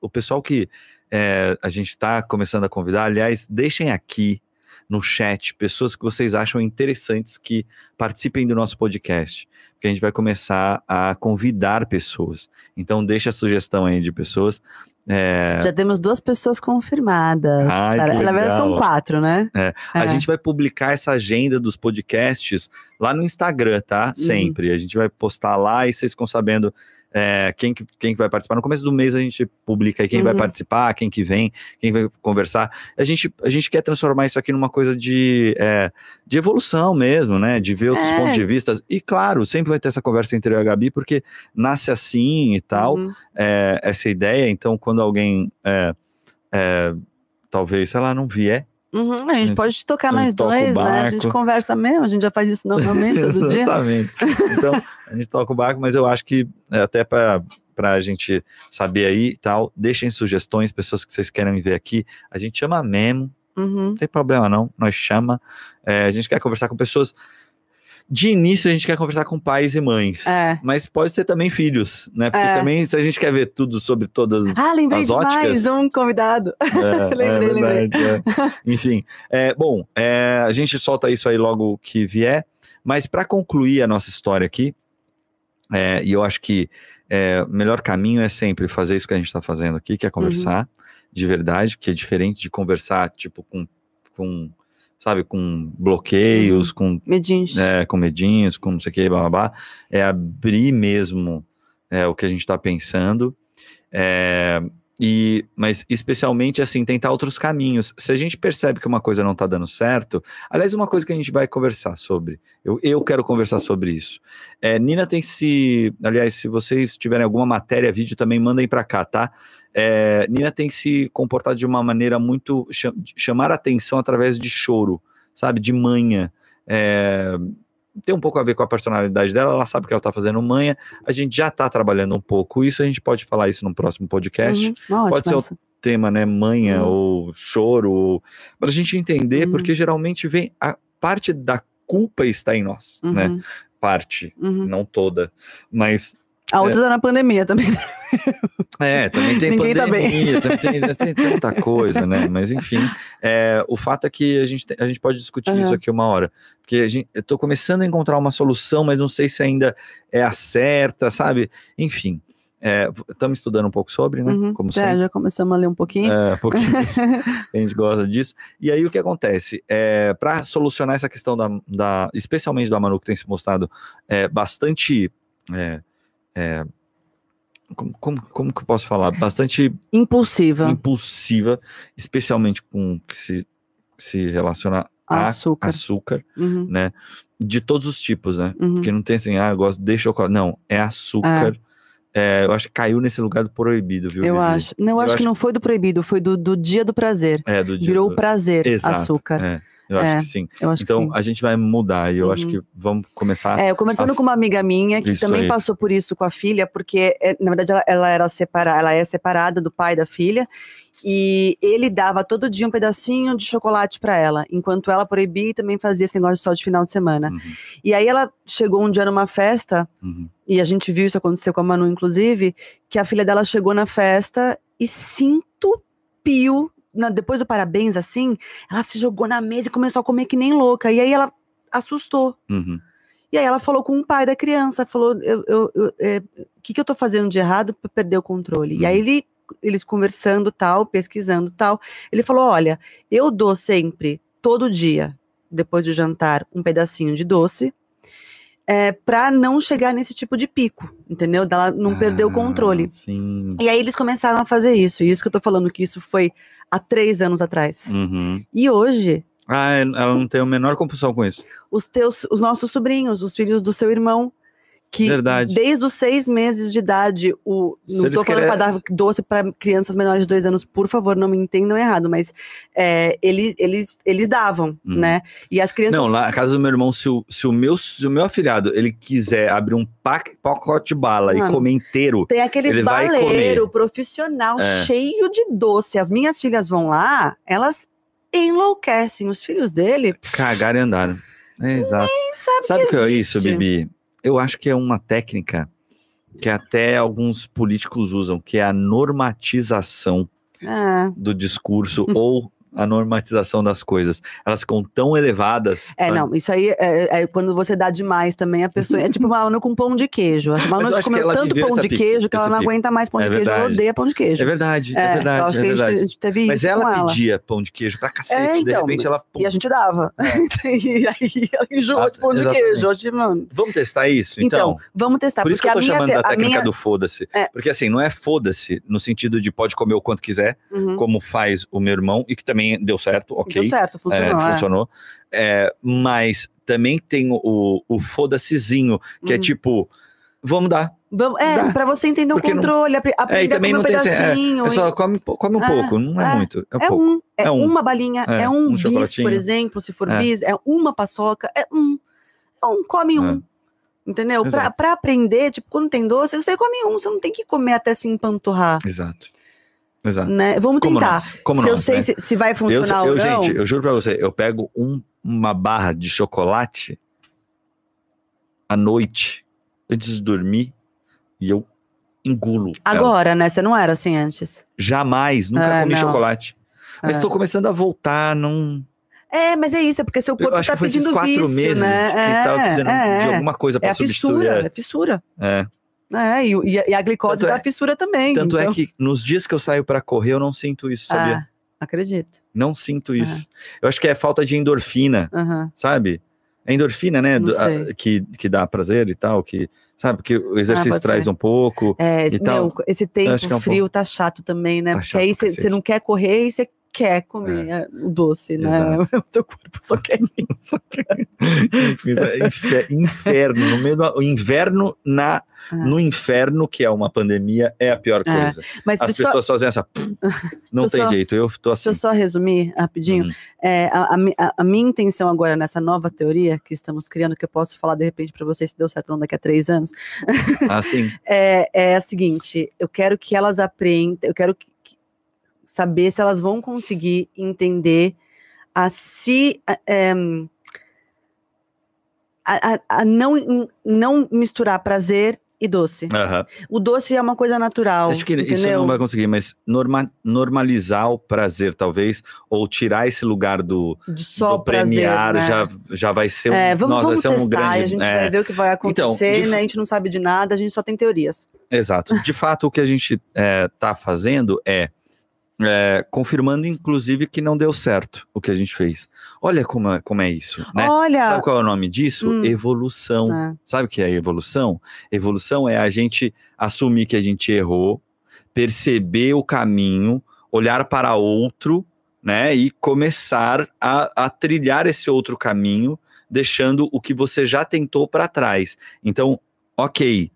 S1: O pessoal que é, a gente está começando a convidar, aliás, deixem aqui no chat pessoas que vocês acham interessantes que participem do nosso podcast, porque a gente vai começar a convidar pessoas. Então, deixa a sugestão aí de pessoas. É,
S2: Já temos duas pessoas confirmadas.
S1: Ai,
S2: verdade, são quatro, né?
S1: É, A
S2: É.
S1: gente vai publicar essa agenda dos podcasts lá no Instagram, tá?
S2: Uhum.
S1: Sempre. A gente vai postar lá e vocês ficam sabendo é, quem, que, quem que vai participar. No começo do mês a gente publica aí quem vai
S2: Uhum.
S1: participar, quem que vem, quem vai conversar. A gente, a gente quer transformar isso aqui numa coisa de, é, de evolução mesmo, né? De ver outros
S2: É.
S1: pontos de vista. E claro, sempre vai ter essa conversa entre eu e a Gabi, porque nasce assim e tal
S2: Uhum.
S1: é, essa ideia. Então, quando alguém é, é, talvez, sei lá, não vier,
S2: Uhum, A gente
S1: gente-
S2: pode tocar nós dois, né? A gente conversa mesmo, a gente já faz isso normalmente todo dia.
S1: Exatamente. Então, a gente toca o barco, mas eu acho que é, até para a gente saber aí e tal, deixem sugestões, pessoas que vocês querem ver aqui. A gente chama mesmo,
S2: Uhum.
S1: não tem problema não, nós chama. É, a gente quer conversar com pessoas. De início, a gente quer conversar com pais e mães,
S2: É.
S1: mas pode ser também filhos, né? Porque
S2: É.
S1: também, se a gente quer ver tudo sobre todas
S2: Ah, lembrei
S1: As
S2: de mais
S1: óticas.
S2: um convidado.
S1: É,
S2: Lembrei,
S1: é
S2: lembrei.
S1: verdade, é. Enfim, é, bom, a gente solta isso aí logo que vier, mas para concluir a nossa história aqui, e eu acho que o melhor caminho é sempre fazer isso que a gente está fazendo aqui, que é conversar de verdade, que é diferente de conversar, tipo, com, com sabe, com bloqueios, com
S2: Medinhos.
S1: é, com medinhos, com não sei o que, blá, blá, blá, é abrir mesmo é, o que a gente está pensando, é, e, mas especialmente assim, tentar outros caminhos. Se a gente percebe que uma coisa não está dando certo, aliás, uma coisa que a gente vai conversar sobre, eu, eu quero conversar sobre isso. É, Nina tem se, aliás, se vocês tiverem alguma matéria, vídeo, também mandem para cá, tá? É, Nina tem se comportado de uma maneira muito cha- chamar atenção através de choro, sabe, de manha. É, tem um pouco a ver com a personalidade dela, ela sabe que ela tá fazendo manha, a gente já tá trabalhando um pouco isso, a gente pode falar isso no próximo podcast,
S2: Uhum.
S1: Pode ser o- tema, né, manha
S2: Uhum.
S1: ou choro, ou... para a gente entender,
S2: Uhum.
S1: porque geralmente vem a parte da culpa está em nós, né,
S2: Uhum.
S1: parte,
S2: Uhum.
S1: não toda, mas
S2: A outra tá na pandemia também.
S1: É, também tem
S2: Ninguém tá
S1: pandemia, também tem, tem tanta coisa, né? Mas enfim, é, o fato é que a gente, tem- a gente pode discutir
S2: Aham.
S1: isso aqui uma hora. Porque a gente, eu tô começando a encontrar uma solução, mas não sei se ainda é a certa, sabe? Enfim. Estamos estudando um pouco sobre, né?
S2: Uhum.
S1: Como
S2: É,
S1: sempre.
S2: já começamos a ler um pouquinho.
S1: É, um pouquinho a gente gosta disso. E aí o que acontece? É, para solucionar essa questão da, da- especialmente da Manu, que tem se mostrado é, bastante. é, é, como, como, como que eu posso falar? Bastante
S2: Impulsiva.
S1: impulsiva, especialmente com que se, se relaciona a
S2: Açúcar.
S1: açúcar,
S2: Uhum,
S1: né? De todos os tipos, né?
S2: uhum.
S1: Porque não tem assim, ah, eu gosto de chocolate. Não, é açúcar. É, eu acho que caiu nesse lugar do proibido, viu?
S2: Eu acho. Não, Eu acho,
S1: acho
S2: que não foi do proibido, foi do, do dia do prazer.
S1: É, do dia
S2: Virou
S1: do-
S2: prazer,
S1: Exato,
S2: açúcar.
S1: é, eu
S2: É,
S1: acho que sim.
S2: Acho
S1: Então,
S2: que sim.
S1: a gente vai mudar e eu acho
S2: Uhum.
S1: que vamos começar.
S2: É, eu conversando
S1: a-
S2: com uma amiga minha que
S1: Isso
S2: também
S1: aí.
S2: passou por isso com a filha, porque é, na verdade ela, ela era separada, ela é separada do pai da filha, e ele dava todo dia um pedacinho de chocolate para ela, enquanto ela proibia e também fazia esse negócio só de final de semana.
S1: Uhum,
S2: E aí ela chegou um dia numa festa,
S1: uhum.
S2: e a gente viu isso acontecer com a Manu, inclusive, que a filha dela chegou na festa e se entupiu. Na- depois do parabéns, assim, ela se jogou na mesa e começou a comer que nem louca. E aí ela assustou.
S1: Uhum.
S2: E aí ela falou com o pai da criança, falou, eu, eu- eu- é, o que, que eu tô fazendo de errado para perder o controle? E aí
S1: Uhum.
S2: ele, eles conversando tal, pesquisando tal, ele falou, olha, eu dou sempre, todo dia, depois do jantar, um pedacinho de doce, é, para não chegar nesse tipo de pico, entendeu? Dela não perder o controle.
S1: Ah, Sim.
S2: E aí eles começaram a fazer isso, e isso que eu tô falando, que isso foi há três anos atrás.
S1: Uhum.
S2: E hoje,
S1: Ah, ela não tem a menor compulsão com isso.
S2: os teus, os nossos sobrinhos, os filhos do seu irmão, que
S1: Verdade.
S2: desde os seis meses de idade, o,
S1: Se
S2: não tô falando
S1: querem-
S2: para dar doce para crianças menores de dois anos, por favor, não me entendam errado, mas é, eles, eles, eles davam,
S1: Hum.
S2: né? E as crianças.
S1: Não, lá na casa do meu irmão, se o, se o, meu, se o meu afilhado ele quiser abrir um pac- pacote de bala e comer inteiro,
S2: Tem aqueles baleiro profissional
S1: É.
S2: cheio de doce. As minhas filhas vão lá, elas enlouquecem. Os filhos dele,
S1: cagaram e andaram. É, exato.
S2: sabe,
S1: Sabe o
S2: que
S1: que é isso. Bibi? Eu acho que é uma técnica que até alguns políticos usam, que é a normatização
S2: É.
S1: do discurso ou a normatização das coisas. Elas ficam tão elevadas.
S2: É,
S1: sabe?
S2: não, isso aí é, é quando você dá demais também, a pessoa. É tipo uma Manu com pão de queijo. A
S1: que
S2: comeu tanto pão de
S1: pica,
S2: queijo que ela não
S1: pica.
S2: aguenta mais pão
S1: É
S2: de queijo, ela odeia pão de queijo.
S1: É verdade, é,
S2: eu
S1: verdade,
S2: acho
S1: é
S2: que a gente,
S1: verdade.
S2: a gente teve
S1: Mas
S2: isso
S1: ela pedia pão de queijo pra cacete,
S2: É,
S1: de
S2: então,
S1: repente
S2: mas-
S1: ela.
S2: e a gente dava. e aí ela enjoou de pão de queijo. Hoje, mano.
S1: Vamos testar isso?
S2: Então,
S1: Então,
S2: vamos testar.
S1: por isso que eu tô
S2: a minha,
S1: chamando da técnica do foda-se.
S2: É.
S1: Porque assim, não é foda-se no sentido de pode comer o quanto quiser,
S2: Uhum.
S1: como faz o meu irmão, e que também deu certo, ok.
S2: Deu certo,
S1: É,
S2: funcionou. é.
S1: funcionou. É, mas também tem o, o foda-sezinho, que é
S2: Uhum.
S1: tipo, vamos dar.
S2: Vamos, é,
S1: Dá.
S2: pra você entender o
S1: Porque não-
S2: controle, apre-
S1: É, e
S2: aprender
S1: também
S2: a
S1: não
S2: comer
S1: tem
S2: um
S1: é,
S2: pedacinho.
S1: é só
S2: e-
S1: come, come um
S2: É,
S1: pouco, não é,
S2: é,
S1: muito. É,
S2: É um, é,
S1: É um.
S2: uma balinha,
S1: É,
S2: é, um,
S1: um
S2: bis, por exemplo, se for
S1: É.
S2: bis, é uma paçoca, é um. É um, come um. Entendeu? Pra, pra aprender, tipo, quando tem doce, você come um, você não tem que comer até se empanturrar,
S1: Exato. Exato.
S2: né? Vamos
S1: Como
S2: tentar.
S1: nós, como
S2: se eu
S1: nós,
S2: sei
S1: né?
S2: se, se vai
S1: Eu,
S2: funcionar
S1: eu,
S2: ou não.
S1: gente, eu juro pra você, eu pego um- uma barra de chocolate à noite, antes de dormir, e eu engulo. ela.
S2: Agora, né? Você não era assim antes.
S1: Jamais, nunca
S2: É,
S1: comi
S2: não.
S1: chocolate. Mas
S2: É.
S1: tô começando a voltar, não.
S2: É, mas é isso, é porque seu
S1: Eu
S2: corpo tá
S1: esses
S2: pedindo
S1: quatro
S2: vício,
S1: meses
S2: né?
S1: que
S2: é,
S1: tava precisando
S2: é,
S1: de
S2: é.
S1: alguma coisa pra
S2: É a
S1: substituir.
S2: fissura, é fissura.
S1: É.
S2: É, e, e a- e a glicose
S1: Tanto
S2: dá
S1: é-
S2: fissura também.
S1: Tanto
S2: então-
S1: é que nos dias que eu saio pra correr, eu não sinto isso, sabia?
S2: Ah, acredito.
S1: Não sinto isso. Eu acho que é falta de endorfina, sabe? É endorfina, né? Do- a- que, que dá prazer e tal, que. Sabe? Porque o exercício
S2: pode
S1: traz
S2: ser.
S1: um pouco.
S2: É,
S1: E tal.
S2: meu, esse tempo
S1: é um
S2: frio tá chato também, né?
S1: Tá
S2: Porque
S1: chato
S2: aí você não quer correr e você quer comer é, o doce, né? O seu corpo só quer isso.
S1: É infer- inferno, no meio do o inverno na,
S2: Ah.
S1: no inferno, que é uma pandemia, é a pior
S2: É.
S1: coisa.
S2: Mas
S1: As
S2: deixa, eu só-
S1: pessoas fazem essa. Não
S2: Deixa
S1: tem
S2: só-
S1: jeito, eu tô
S2: deixa
S1: assim.
S2: eu só resumir rapidinho. É, a, a a- minha intenção agora nessa nova teoria que estamos criando, que eu posso falar de repente para vocês se deu certo ou não daqui a três anos,
S1: Assim.
S2: é, é a seguinte: eu quero que elas aprendam, eu quero que- que- saber se elas vão conseguir entender a se. a- é, a, a- a não, não misturar prazer e doce.
S1: aham.
S2: O doce é uma coisa natural.
S1: Acho que
S2: entendeu?
S1: isso não vai conseguir, mas norma- normalizar o prazer, talvez, ou tirar esse lugar do,
S2: De só
S1: do
S2: prazer,
S1: premiar
S2: né?
S1: já, já vai ser um.
S2: É, vamos,
S1: nossa,
S2: vamos
S1: vai ser um
S2: testar
S1: grande.
S2: e a gente
S1: é.
S2: vai ver o que vai acontecer,
S1: Então,
S2: né? A gente não sabe de nada, a gente só tem teorias.
S1: Exato. De fato, o que a gente está fazendo é, é, confirmando, inclusive, que não deu certo o que a gente fez. Olha como é, como é isso, né?
S2: Olha,
S1: Sabe qual é o nome disso?
S2: Hum.
S1: Evolução.
S2: É.
S1: Sabe o que é evolução? Evolução é a gente assumir que a gente errou, perceber o caminho, olhar para outro, né? E começar a, a trilhar esse outro caminho, deixando o que você já tentou para trás. Então, ok.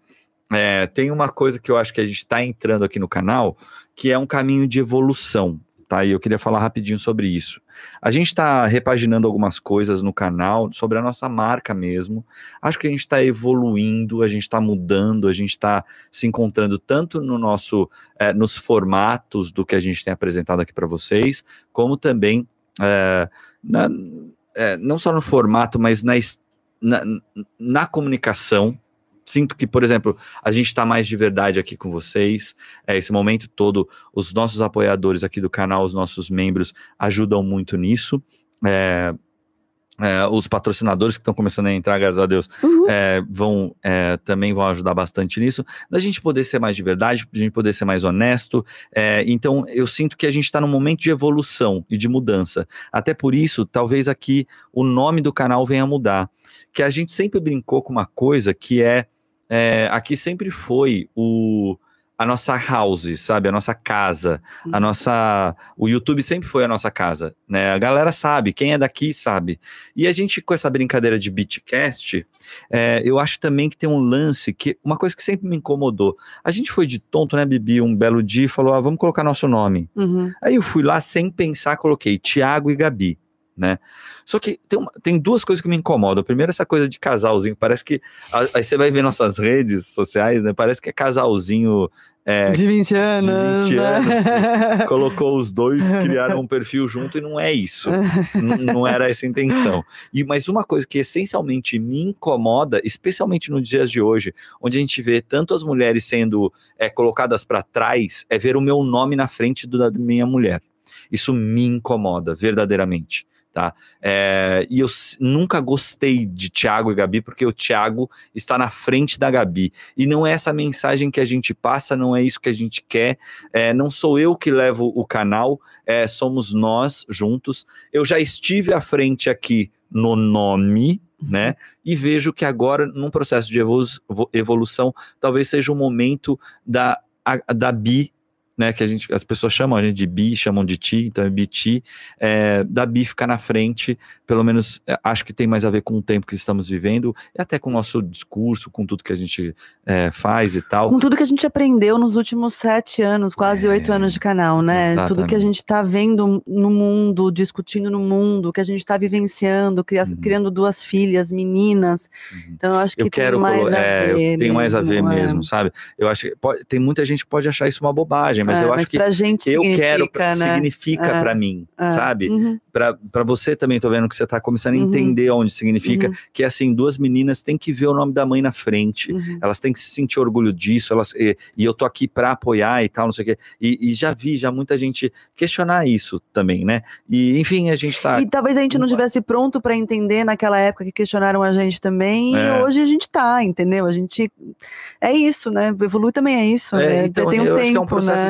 S1: é, tem uma coisa que eu acho que a gente está entrando aqui no canal, que é um caminho de evolução, tá? E eu queria falar rapidinho sobre isso. A gente está repaginando algumas coisas no canal sobre a nossa marca mesmo. Acho que a gente está evoluindo, a gente está mudando, a gente está se encontrando tanto no nosso, eh, nos formatos do que a gente tem apresentado aqui para vocês, como também eh, na- eh, não só no formato, mas na, na, na comunicação. Sinto que, por exemplo, a gente está mais de verdade aqui com vocês. É, esse momento todo, os nossos apoiadores aqui do canal, os nossos membros, ajudam muito nisso. É, é, os patrocinadores que estão começando a entrar, graças a Deus,
S2: Uhum.
S1: é, vão é, também vão ajudar bastante nisso, da gente poder ser mais de verdade, da gente poder ser mais honesto. é, então, eu sinto que a gente está num momento de evolução e de mudança. Até por isso, talvez aqui o nome do canal venha a mudar. Que a gente sempre brincou com uma coisa que é, é, aqui sempre foi o a nossa house, sabe? A nossa casa, a
S2: Uhum.
S1: nossa. O YouTube sempre foi a nossa casa, né? A galera sabe, quem é daqui sabe. E a gente, com essa brincadeira de Beatcast, é, eu acho também que tem um lance que. Uma coisa que sempre me incomodou. A gente foi de tonto, né, Bibi? Um belo dia e falou: ah, vamos colocar nosso nome.
S2: Uhum.
S1: Aí eu fui lá sem pensar, coloquei Tiago e Gabi, né? Só que tem, uma- tem duas coisas que me incomodam. Primeiro, essa coisa de casalzinho. Parece que. Aí você vai ver nossas redes sociais, né? Parece que é casalzinho. é,
S2: De 20 anos.
S1: 20
S2: né?
S1: colocou os dois, criaram um perfil junto e não é isso. Não era essa a intenção. E mas uma coisa que essencialmente me incomoda, especialmente nos dias de hoje, onde a gente vê tanto as mulheres sendo é, colocadas para trás, é ver o meu nome na frente do da minha mulher. Isso me incomoda verdadeiramente. Tá? É, e eu nunca gostei de Thiago e Gabi, porque o Thiago está na frente da Gabi. E não é essa mensagem que a gente passa, não é isso que a gente quer. É, não sou eu que levo o canal, é, somos nós juntos. Eu já estive à frente aqui no nome, né? E vejo que agora, num processo de evolu- vo- evolução, talvez seja o momento da, a- da Bi, né? Que a gente, as pessoas chamam a gente de Bi, chamam de Ti, então é Biti, é, da Bi ficar na frente, pelo menos é, acho que tem mais a ver com o tempo que estamos vivendo, e até com o nosso discurso, com tudo que a gente é, faz e tal.
S2: Com tudo que a gente aprendeu nos últimos sete anos, quase
S1: É,
S2: oito anos de canal, né? Tudo que a
S1: exatamente.
S2: gente está vendo no mundo, discutindo no mundo, que a gente está vivenciando, cria-
S1: Uhum.
S2: criando duas filhas, meninas.
S1: Uhum.
S2: Então, eu acho que
S1: eu quero
S2: tem mais
S1: colo-
S2: a
S1: é,
S2: ver.
S1: tenho mais a ver
S2: é.
S1: mesmo, sabe? Eu acho que pode- tem muita gente que pode achar isso uma bobagem, mas
S2: É,
S1: eu acho que
S2: pra gente
S1: eu quero
S2: significa, né?
S1: significa
S2: É,
S1: pra mim,
S2: é.
S1: sabe?
S2: Uhum,
S1: Pra para você também tô vendo que você tá começando a
S2: Uhum.
S1: entender onde significa,
S2: uhum,
S1: que é assim, duas meninas têm que ver o nome da mãe na frente.
S2: uhum.
S1: Elas têm que se sentir orgulho disso, elas, e, e eu tô aqui pra apoiar e tal, não sei o quê. E, e já vi já muita gente questionar isso também, né? E enfim, a gente tá
S2: E talvez a gente
S1: não
S2: estivesse pronto para entender naquela época que questionaram a gente também,
S1: É.
S2: e hoje a gente tá, entendeu? A gente é isso, né? Evolui também é isso,
S1: É,
S2: né?
S1: então,
S2: Tem um
S1: eu
S2: tempo,
S1: acho que é um processo
S2: né?